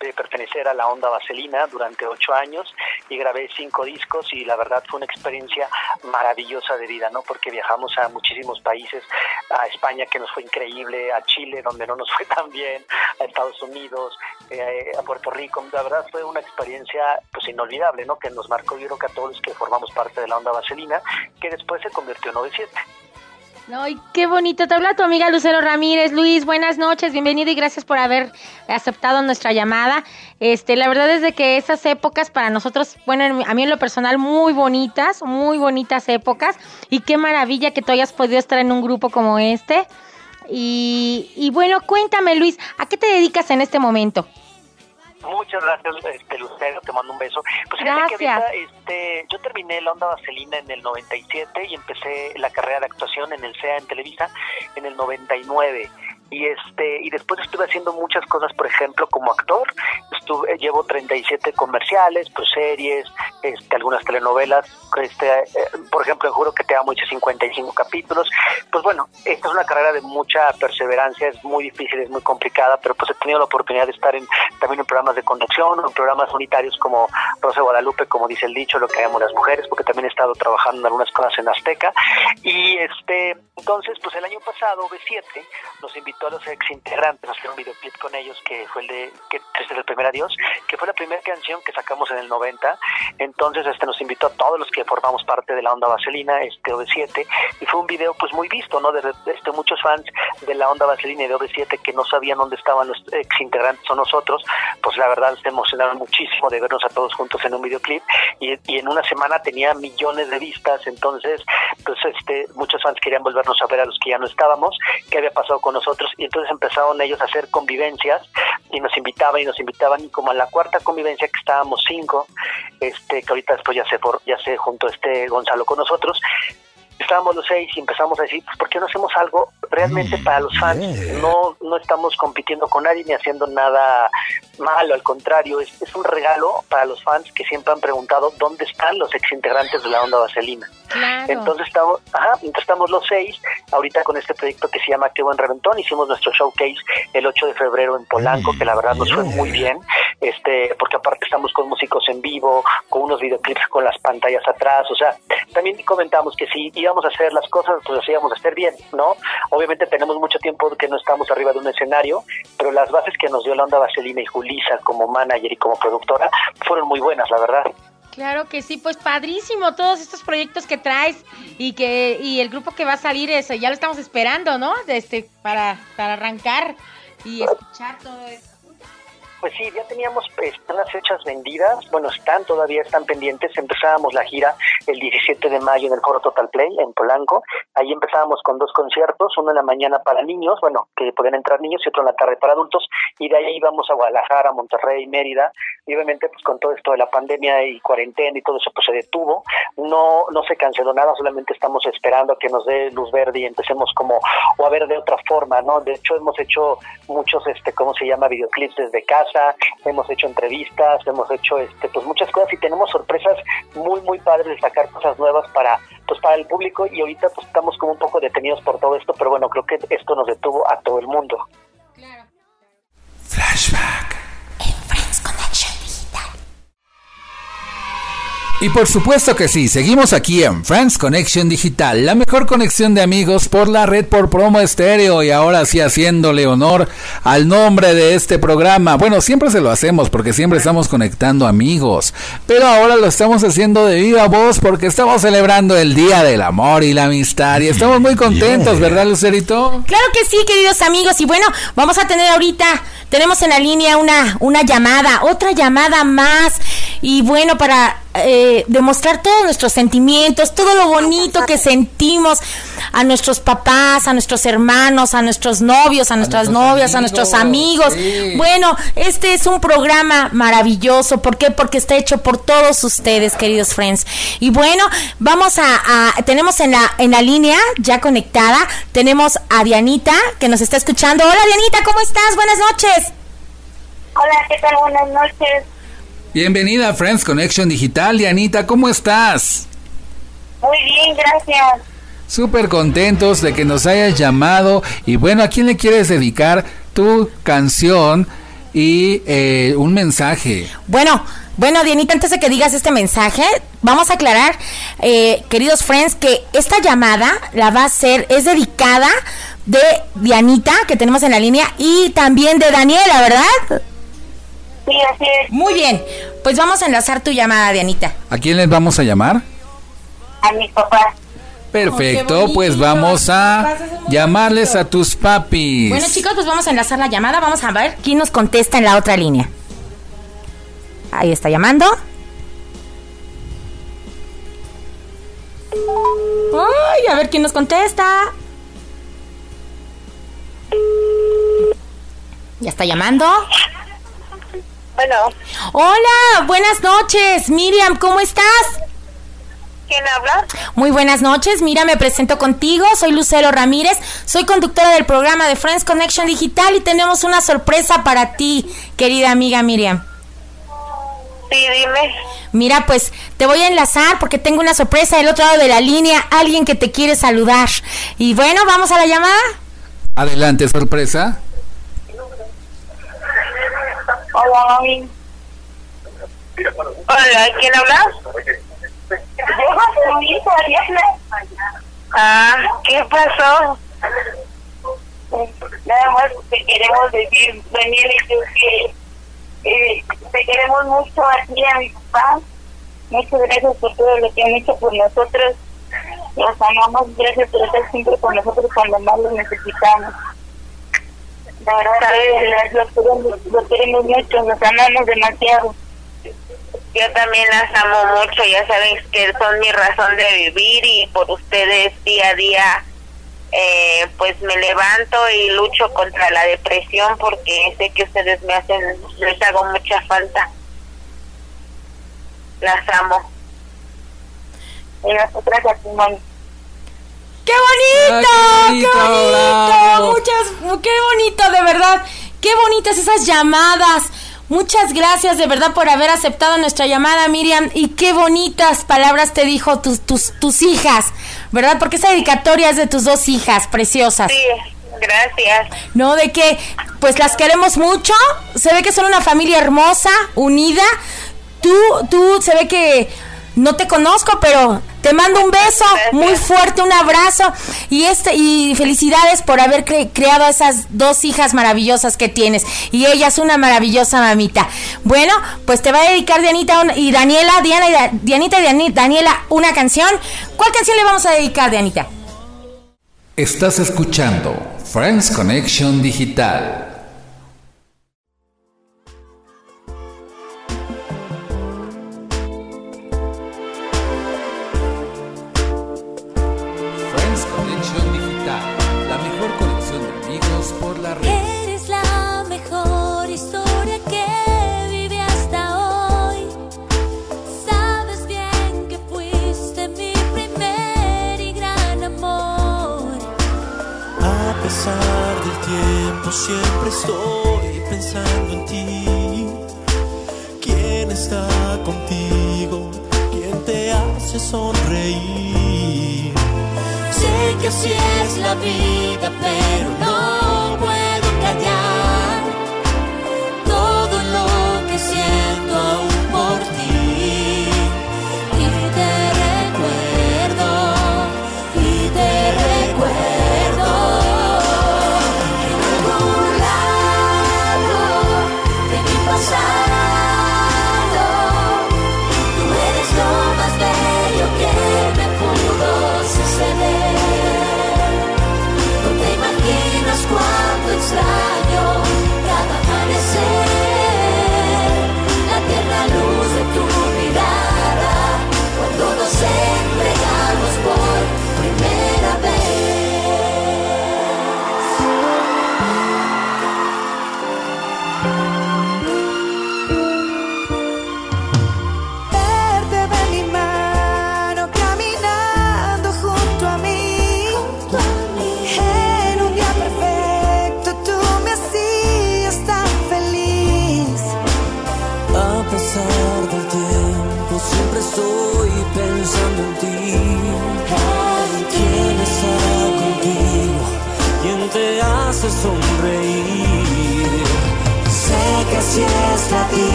de pertenecer a la onda vaselina durante ocho años y grabé cinco discos y la verdad fue una experiencia maravillosa de vida, ¿no? Porque viajamos a muchísimos países, a España que nos fue increíble, a Chile donde no nos fue tan bien, a Estados Unidos, eh, a Puerto Rico, la verdad fue una experiencia pues inolvidable, ¿no? Que nos marcó yo creo que a todos los que formamos parte de la onda vaselina, que después se convirtió en 97. No, y qué bonito. Te habla tu amiga Lucero Ramírez. Luis, buenas noches, bienvenido y gracias por haber aceptado nuestra llamada. Este, la verdad es de que esas épocas para nosotros, bueno, a mí en lo personal, muy bonitas, muy bonitas épocas. Y qué maravilla que tú hayas podido estar en un grupo como este. Y, y bueno, cuéntame, Luis, ¿a qué te dedicas en este momento? Muchas gracias, este, Lucero, te mando un beso. Pues fíjate que Gracias. ahorita, este, yo terminé la Onda Vaselina en el 97 y empecé la carrera de actuación en el CEA en Televisa en el 99. Y este y después estuve haciendo muchas cosas, por ejemplo, como actor, estuve, llevo 37 comerciales, pues series, este, algunas telenovelas, este, eh, por ejemplo, Juro que te amo hice 55 capítulos. Pues bueno, esta es una carrera de mucha perseverancia, es muy difícil, es muy complicada, pero pues he tenido la oportunidad de estar en, también en programas de conducción, en programas unitarios como Rosa Guadalupe, como dice el dicho, lo que hagamos las mujeres, porque también he estado trabajando en algunas cosas en Azteca. Y este, entonces, pues el año pasado, B7 nos invitó a los ex integrantes hacer un videoclip con ellos, que fue el de que es el primer adiós, que fue la primera canción que sacamos en el 90. Entonces, este nos invitó a todos los que formamos parte de la onda vaselina, este OV7, y fue un video pues muy visto, ¿no? De, de- este, muchos fans de la onda vaselina y de OV7 que no sabían dónde estaban los ex integrantes o nosotros, pues la verdad se emocionaron muchísimo de vernos a todos juntos en un videoclip y, y en una semana tenía millones de vistas, entonces pues este muchos fans querían volvernos a ver a los que ya no estábamos, qué había pasado con nosotros y entonces empezaron ellos a hacer convivencias y nos invitaban y nos invitaban y como en la cuarta convivencia que estábamos cinco, este que ahorita después ya se for- ya se juntó este Gonzalo con nosotros, estábamos los seis y empezamos a decir, pues, ¿por qué no hacemos algo realmente para los fans? No no estamos compitiendo con nadie ni haciendo nada malo, al contrario, es, es un regalo para los fans que siempre han preguntado dónde están los ex integrantes de la onda vaselina. Claro. Entonces estamos, ajá, entonces estamos los seis, ahorita con este proyecto que se llama Qué buen reventón, hicimos nuestro showcase el 8 de febrero en Polanco, que la verdad nos fue muy bien, este, porque aparte estamos con músicos en vivo, con unos videoclips con las pantallas atrás, o sea, también comentamos que si íbamos a hacer las cosas, pues las íbamos a hacer bien, ¿no? Obviamente tenemos mucho tiempo que no estamos arriba de un escenario, pero las bases que nos dio la onda Vaselina y Julisa como manager y como productora fueron muy buenas, la verdad. Claro que sí, pues padrísimo todos estos proyectos que traes y que y el grupo que va a salir eso, ya lo estamos esperando, ¿no? Este para para arrancar y escuchar todo eso. Pues sí, ya teníamos pues, unas fechas vendidas, bueno, están todavía, están pendientes. Empezábamos la gira el 17 de mayo en el Foro Total Play en Polanco. Ahí empezábamos con dos conciertos, uno en la mañana para niños, bueno, que podían entrar niños, y otro en la tarde para adultos. Y de ahí íbamos a Guadalajara, Monterrey, Mérida. Y obviamente, pues con todo esto de la pandemia y cuarentena y todo eso, pues se detuvo. No, no se canceló nada, solamente estamos esperando a que nos dé luz verde y empecemos como, o a ver de otra forma, ¿no? De hecho, hemos hecho muchos, este, ¿cómo se llama? Videoclips desde casa, hemos hecho entrevistas, hemos hecho, este, pues muchas cosas y tenemos sorpresas muy, muy padres de sacar cosas nuevas para, pues para el público y ahorita pues estamos como un poco detenidos por todo esto, pero bueno, creo que esto nos detuvo a todo el mundo. Y por supuesto que sí, seguimos aquí en Friends Connection Digital, la mejor conexión de amigos por la red por promo estéreo y ahora sí haciéndole honor al nombre de este programa. Bueno, siempre se lo hacemos porque siempre estamos conectando amigos, pero ahora lo estamos haciendo de viva voz porque estamos celebrando el Día del Amor y la Amistad y estamos muy contentos, ¿verdad, Lucerito? Claro que sí, queridos amigos. Y bueno, vamos a tener ahorita, tenemos en la línea una, una llamada, otra llamada más. Y bueno, para eh, demostrar todos nuestros sentimientos, todo lo bonito que sentimos a nuestros papás, a nuestros hermanos, a nuestros novios, a nuestras novias, a nuestros amigos, amigos. sí. Bueno, este es un programa maravilloso. ¿Por qué? Porque está hecho por todos ustedes, queridos friends. Y bueno, vamos a, a- tenemos en la, en la línea ya conectada, tenemos a Dianita que nos está escuchando. Hola Dianita, ¿cómo estás? Buenas noches. Hola, ¿qué tal? Buenas noches. Bienvenida a Friends Connection Digital, Dianita, ¿cómo estás? Muy bien, gracias. Súper contentos de que nos hayas llamado y bueno, ¿a quién le quieres dedicar tu canción y eh, un mensaje? Bueno, bueno, Dianita, antes de que digas este mensaje, vamos a aclarar, eh, queridos friends, que esta llamada la va a hacer, es dedicada de Dianita, que tenemos en la línea, y también de Daniela, ¿verdad? Sí, así es. Muy bien, pues vamos a enlazar tu llamada, Dianita. ¿A quién les vamos a llamar? A mis papás. Perfecto, bonito. pues vamos a llamarles bonito. a tus papis. Bueno, chicos, pues vamos a enlazar la llamada, vamos a ver quién nos contesta en la otra línea. Ahí está llamando. Ay, a ver quién nos contesta. Ya está llamando. Bueno, Hola, buenas noches. Miriam, ¿cómo estás? ¿quién habla? Muy buenas noches, mira, me presento contigo, soy Lucero Ramírez, soy conductora del programa de Friends Connection Digital y tenemos una sorpresa para ti, querida amiga Miriam. Sí, dime. Mira, pues te voy a enlazar porque tengo una sorpresa del otro lado de la línea, alguien que te quiere saludar. Y bueno, vamos a la llamada. Adelante, sorpresa. Hola, mami. Hola, ¿quién habla? Ah, ¿qué pasó? Nada más te queremos decir, Daniel que eh, te queremos mucho a ti a mi papá. Muchas gracias por todo lo que han hecho por nosotros. Los amamos, gracias por estar siempre con nosotros cuando más los necesitamos. La verdad, los queremos, mucho, los amamos demasiado. Yo también las amo mucho, ya saben que son mi razón de vivir y por ustedes día a día eh, pues me levanto y lucho contra la depresión porque sé que ustedes me hacen, les hago mucha falta. Las amo. Y nosotras aquí. ¡Qué bonito! Ah, qué ¡Qué bonito, bonito! bravo. Muchas, qué bonito, de verdad. Qué bonitas esas llamadas. Muchas gracias de verdad por haber aceptado nuestra llamada, Miriam. Y qué bonitas palabras te dijo tus, tus, tus hijas, ¿verdad? Porque esa dedicatoria es de tus dos hijas preciosas. Sí, gracias. No, de que pues las queremos mucho. Se ve que son una familia hermosa, unida. Tú, tú, se ve que no te conozco, pero te mando un beso Gracias. muy fuerte, un abrazo y este y felicidades por haber cre- creado a esas dos hijas maravillosas que tienes y ella es una maravillosa mamita. Bueno, pues te va a dedicar Dianita y Daniela, Diana y Da- Dianita y Dani- Daniela una canción. ¿Cuál canción le vamos a dedicar, Dianita? Estás escuchando Friends Connection Digital. Siempre estoy pensando en ti. ¿Quién está contigo? ¿Quién te hace sonreír? Sé que así es la vida, pero no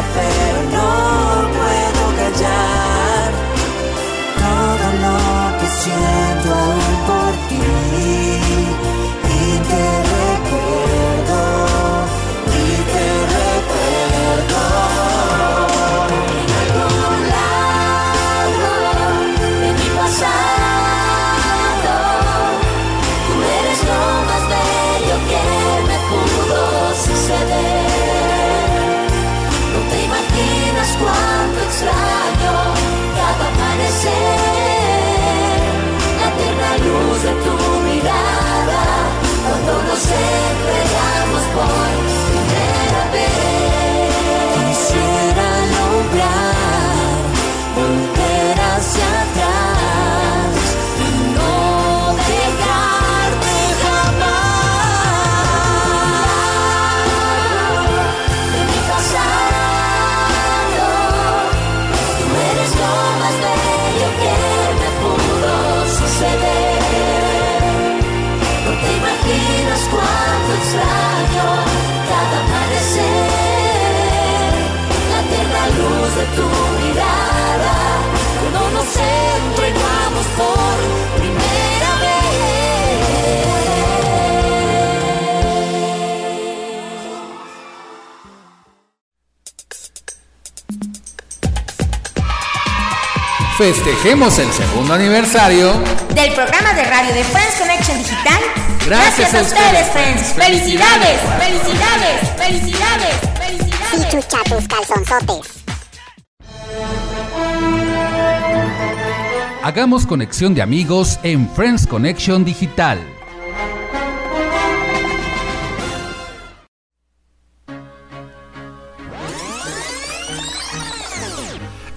vida, pero Festejemos el segundo aniversario. Del programa de radio de Friends Connection Digital. Gracias a ustedes, Friends. Felicidades, felicidades, felicidades, felicidades. Sí, chucha tus calzonzotes. Hagamos conexión de amigos en Friends Connection Digital.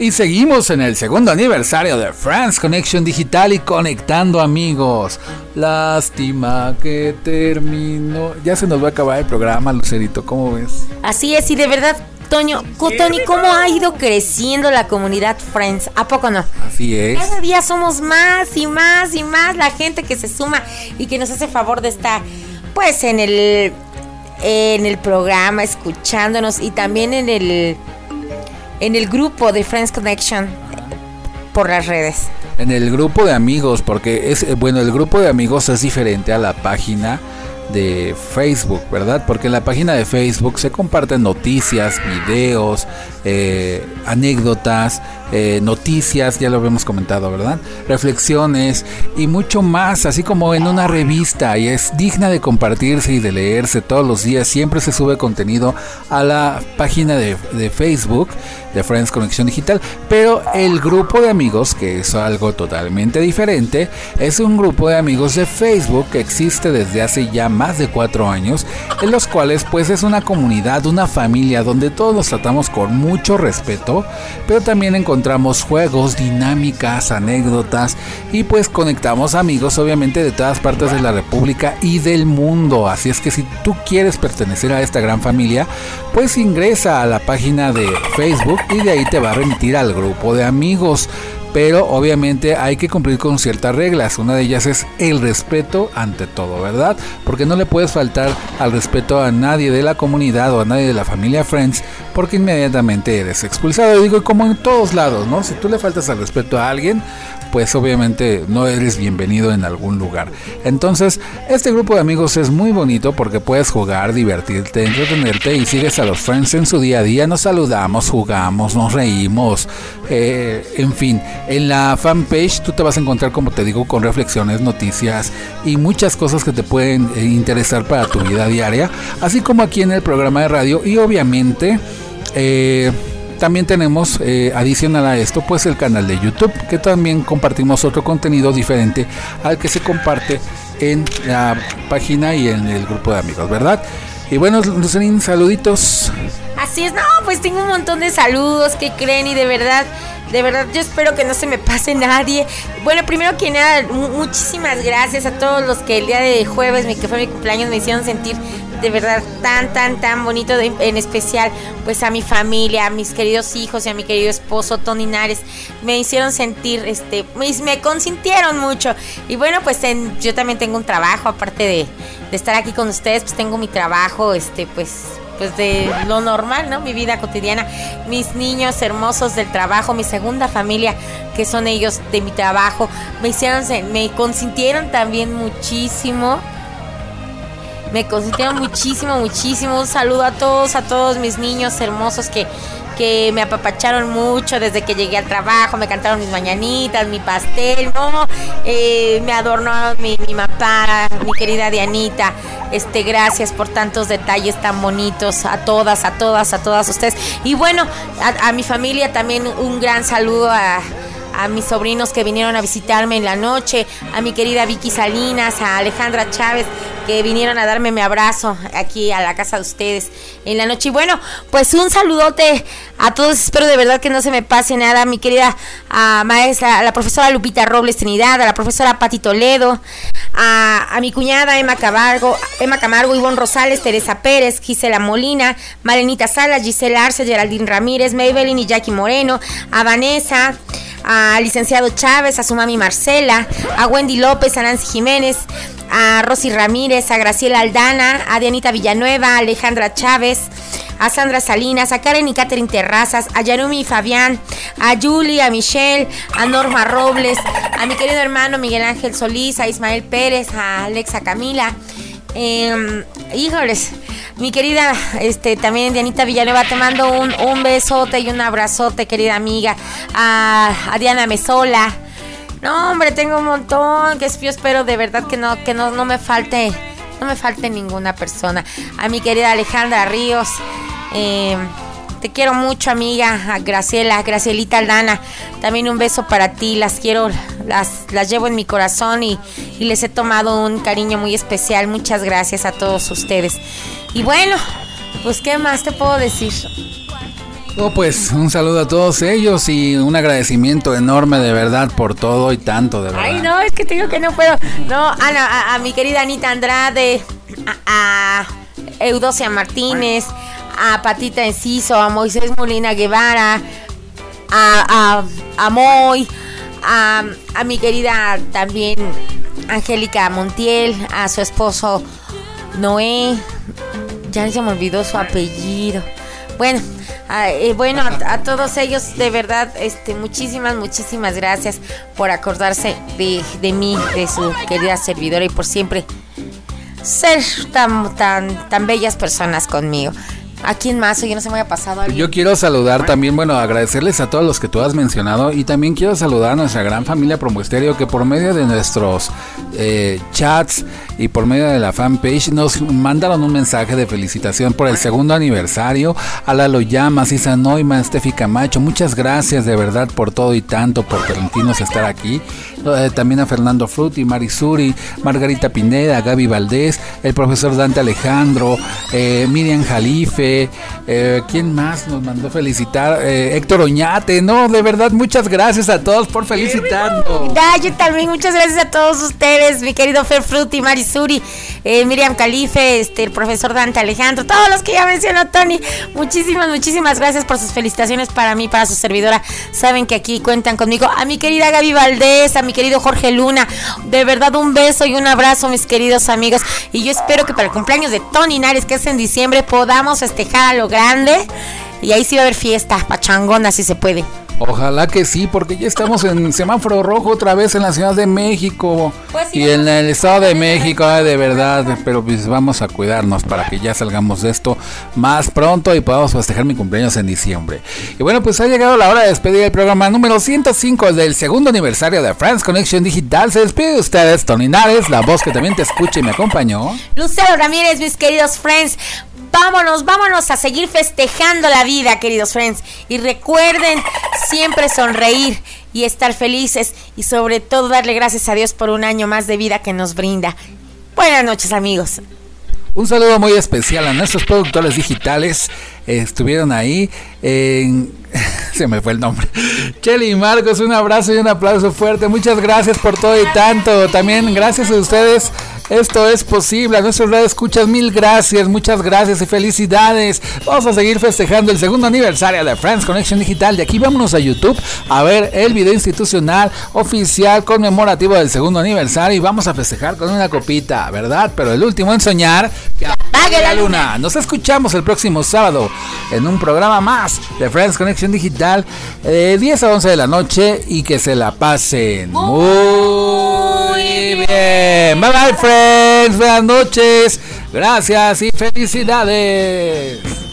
Y seguimos en el segundo aniversario de Friends Connection Digital y conectando amigos. Lástima que terminó. Ya se nos va a acabar el programa, Lucerito, ¿cómo ves? Así es, y de verdad, Toño, Tony, ¿cómo ha ido creciendo la comunidad Friends? ¿A poco no? Así es. Cada día somos más y más y más la gente que se suma y que nos hace favor de estar, pues, en el en el programa, escuchándonos y también en el en el grupo de Friends Connection por las redes. En el grupo de amigos, porque es eh, bueno, el grupo de amigos es diferente a la página de Facebook, ¿verdad? Porque en la página de Facebook se comparten noticias, videos, eh, anécdotas, eh, noticias, ya lo habíamos comentado, ¿verdad? Reflexiones y mucho más, así como en una revista y es digna de compartirse y de leerse todos los días. Siempre se sube contenido a la página de, de Facebook de Friends Conexión Digital, pero el grupo de amigos, que es algo totalmente diferente, es un grupo de amigos de Facebook que existe desde hace ya más de cuatro años, en los cuales pues es una comunidad, una familia donde todos nos tratamos con mucho respeto, pero también encontramos juegos, dinámicas, anécdotas y pues conectamos amigos obviamente de todas partes de la República y del mundo, así es que si tú quieres pertenecer a esta gran familia, pues ingresa a la página de Facebook y de ahí te va a remitir al grupo de amigos. Pero obviamente hay que cumplir con ciertas reglas. Una de ellas es el respeto ante todo, ¿verdad? Porque no le puedes faltar al respeto a nadie de la comunidad o a nadie de la familia Friends porque inmediatamente eres expulsado. Digo, como en todos lados, ¿no? Si tú le faltas al respeto a alguien, pues obviamente no eres bienvenido en algún lugar. Entonces, este grupo de amigos es muy bonito porque puedes jugar, divertirte, entretenerte y sigues a los friends en su día a día. Nos saludamos, jugamos, nos reímos, eh, en fin. En la fanpage tú te vas a encontrar, como te digo, con reflexiones, noticias y muchas cosas que te pueden eh, interesar para tu vida diaria, así como aquí en el programa de radio y obviamente... Eh, también tenemos eh, adicional a esto pues el canal de YouTube que también compartimos otro contenido diferente al que se comparte en la página y en el grupo de amigos, ¿verdad? Y bueno, Lucerín, saluditos. Así es, no, pues tengo un montón de saludos que creen y de verdad, de verdad yo espero que no se me pase nadie. Bueno, primero que nada, mu- muchísimas gracias a todos los que el día de jueves, que fue mi cumpleaños, me hicieron sentir de verdad tan, tan, tan bonito, de- en especial pues a mi familia, a mis queridos hijos y a mi querido esposo Tony Nares. Me hicieron sentir, este, me, me consintieron mucho. Y bueno, pues en- yo también tengo un trabajo, aparte de, de estar aquí con ustedes, pues tengo mi trabajo, este, pues pues de lo normal, ¿no? Mi vida cotidiana, mis niños hermosos del trabajo, mi segunda familia, que son ellos de mi trabajo, me hicieron, me consintieron también muchísimo. Me consintieron muchísimo, muchísimo. Un saludo a todos, a todos mis niños hermosos que, que me apapacharon mucho desde que llegué al trabajo. Me cantaron mis mañanitas, mi pastel, ¿no? Eh, me adornó mi, mi mamá, mi querida Dianita. Este, gracias por tantos detalles tan bonitos. A todas, a todas, a todas ustedes. Y bueno, a mi familia también un gran saludo a a mis sobrinos que vinieron a visitarme en la noche, a mi querida Vicky Salinas, a Alejandra Chávez, que vinieron a darme mi abrazo aquí a la casa de ustedes en la noche. Y bueno, pues un saludote a todos, espero de verdad que no se me pase nada, a mi querida ah, maestra, a la profesora Lupita Robles Trinidad, a la profesora Pati Toledo, a, a mi cuñada Emma Camargo, Emma Camargo, Ivonne Rosales, Teresa Pérez, Gisela Molina, Marenita Salas, Gisela Arce, Geraldine Ramírez, Maybelline y Jackie Moreno, a Vanessa, a licenciado Chávez, a su mami Marcela, a Wendy López, a Nancy Jiménez, a Rosy Ramírez, a Graciela Aldana, a Dianita Villanueva, a Alejandra Chávez, a Sandra Salinas, a Karen y Catherine Terrazas, a Yarumi y Fabián, a Julie, a Michelle, a Norma Robles, a mi querido hermano Miguel Ángel Solís, a Ismael Pérez, a Alexa Camila. Eh, híjoles, Mi querida, este, también Dianita Villanueva, te mando un, un besote y un abrazote, querida amiga. A, Diana Mesola. No, hombre, tengo un montón. Que yo espero de verdad que no, que no, no me falte, no me falte ninguna persona. A mi querida Alejandra Ríos. eh, te quiero mucho, amiga. A Graciela, Gracielita Aldana. También un beso para ti. Las quiero, las, las llevo en mi corazón y, y les he tomado un cariño muy especial. Muchas gracias a todos ustedes. Y bueno, pues, ¿qué más te puedo decir? Oh, pues un saludo a todos ellos y un agradecimiento enorme de verdad por todo y tanto, de verdad. Ay, no, es que te digo que no puedo. No, a mi querida Anita Andrade, a, a Eudocia Martínez, a Patita Enciso, a Moisés Molina Guevara, a, a, a Moy, a, a mi querida también Angélica Montiel, a su esposo Noé, ya se me olvidó su apellido. Bueno, a, eh, bueno, a, todos ellos de verdad, este, muchísimas, muchísimas gracias por acordarse de, de mí, de su querida servidora y por siempre ser tan, tan, tan bellas personas conmigo. ¿A quién más? Oye, no se me haya pasado alguien. Yo quiero saludar también, bueno, agradecerles a todos los que tú has mencionado y también quiero saludar a nuestra gran familia Promoesterio que por medio de nuestros eh, chats y por medio de la fanpage nos mandaron un mensaje de felicitación por el segundo aniversario a Lalo Llamas, Isa Neumann, Steffi Camacho. Muchas gracias de verdad por todo y tanto, por permitirnos estar aquí. Eh, también a Fernando Frutti, Marisuri, Margarita Pineda, Gaby Valdés, el profesor Dante Alejandro, eh, Miriam Jalife, eh, ¿quién más nos mandó felicitar? Eh, Héctor Oñate, no, de verdad, muchas gracias a todos por felicitarnos. Yo también, muchas gracias a todos ustedes, mi querido Fer Frutti, Marisuri, eh, Miriam Calife, este, el profesor Dante Alejandro, todos los que ya mencionó Tony. Muchísimas, muchísimas gracias por sus felicitaciones para mí, para su servidora. Saben que aquí cuentan conmigo. A mi querida Gaby Valdés, a mi querido Jorge Luna, de verdad un beso y un abrazo, mis queridos amigos. Y yo espero que para el cumpleaños de Tony Nares, que es en diciembre, podamos festejar a lo grande. Y ahí sí va a haber fiesta, pachangona, si se puede. Ojalá que sí, porque ya estamos en semáforo rojo otra vez en la Ciudad de México Pues sí, y en el Estado de México, ay, de verdad, pero pues vamos a cuidarnos para que ya salgamos de esto más pronto y podamos festejar mi cumpleaños en diciembre. Y bueno, pues ha llegado la hora de despedir el programa número 105 del segundo aniversario de France Connection Digital. Se despide de ustedes, Tony Nares, la voz que también te escucha y me acompañó. Lucero Ramírez, mis queridos friends. Vámonos, vámonos a seguir festejando la vida, queridos friends. Y recuerden siempre sonreír y estar felices y sobre todo darle gracias a Dios por un año más de vida que nos brinda. Buenas noches, amigos. Un saludo muy especial a nuestros productores digitales. estuvieron ahí. en- se me fue el nombre. Chelly y Marcos, un abrazo y un aplauso fuerte. Muchas gracias por todo y tanto. También gracias a ustedes. Esto es posible. A nuestros redes escuchas, mil gracias. Muchas gracias y felicidades. Vamos a seguir festejando el segundo aniversario de Friends Connection Digital. De aquí vámonos a YouTube a ver el video institucional oficial conmemorativo del segundo aniversario. Y vamos a festejar con una copita, ¿verdad? Pero el último en soñar. Que apague la luna. Nos escuchamos el próximo sábado en un programa más de Friends Connection Digital de 10 a 11 de la noche y que se la pasen muy bien. Bye bye friends, buenas noches, gracias y felicidades.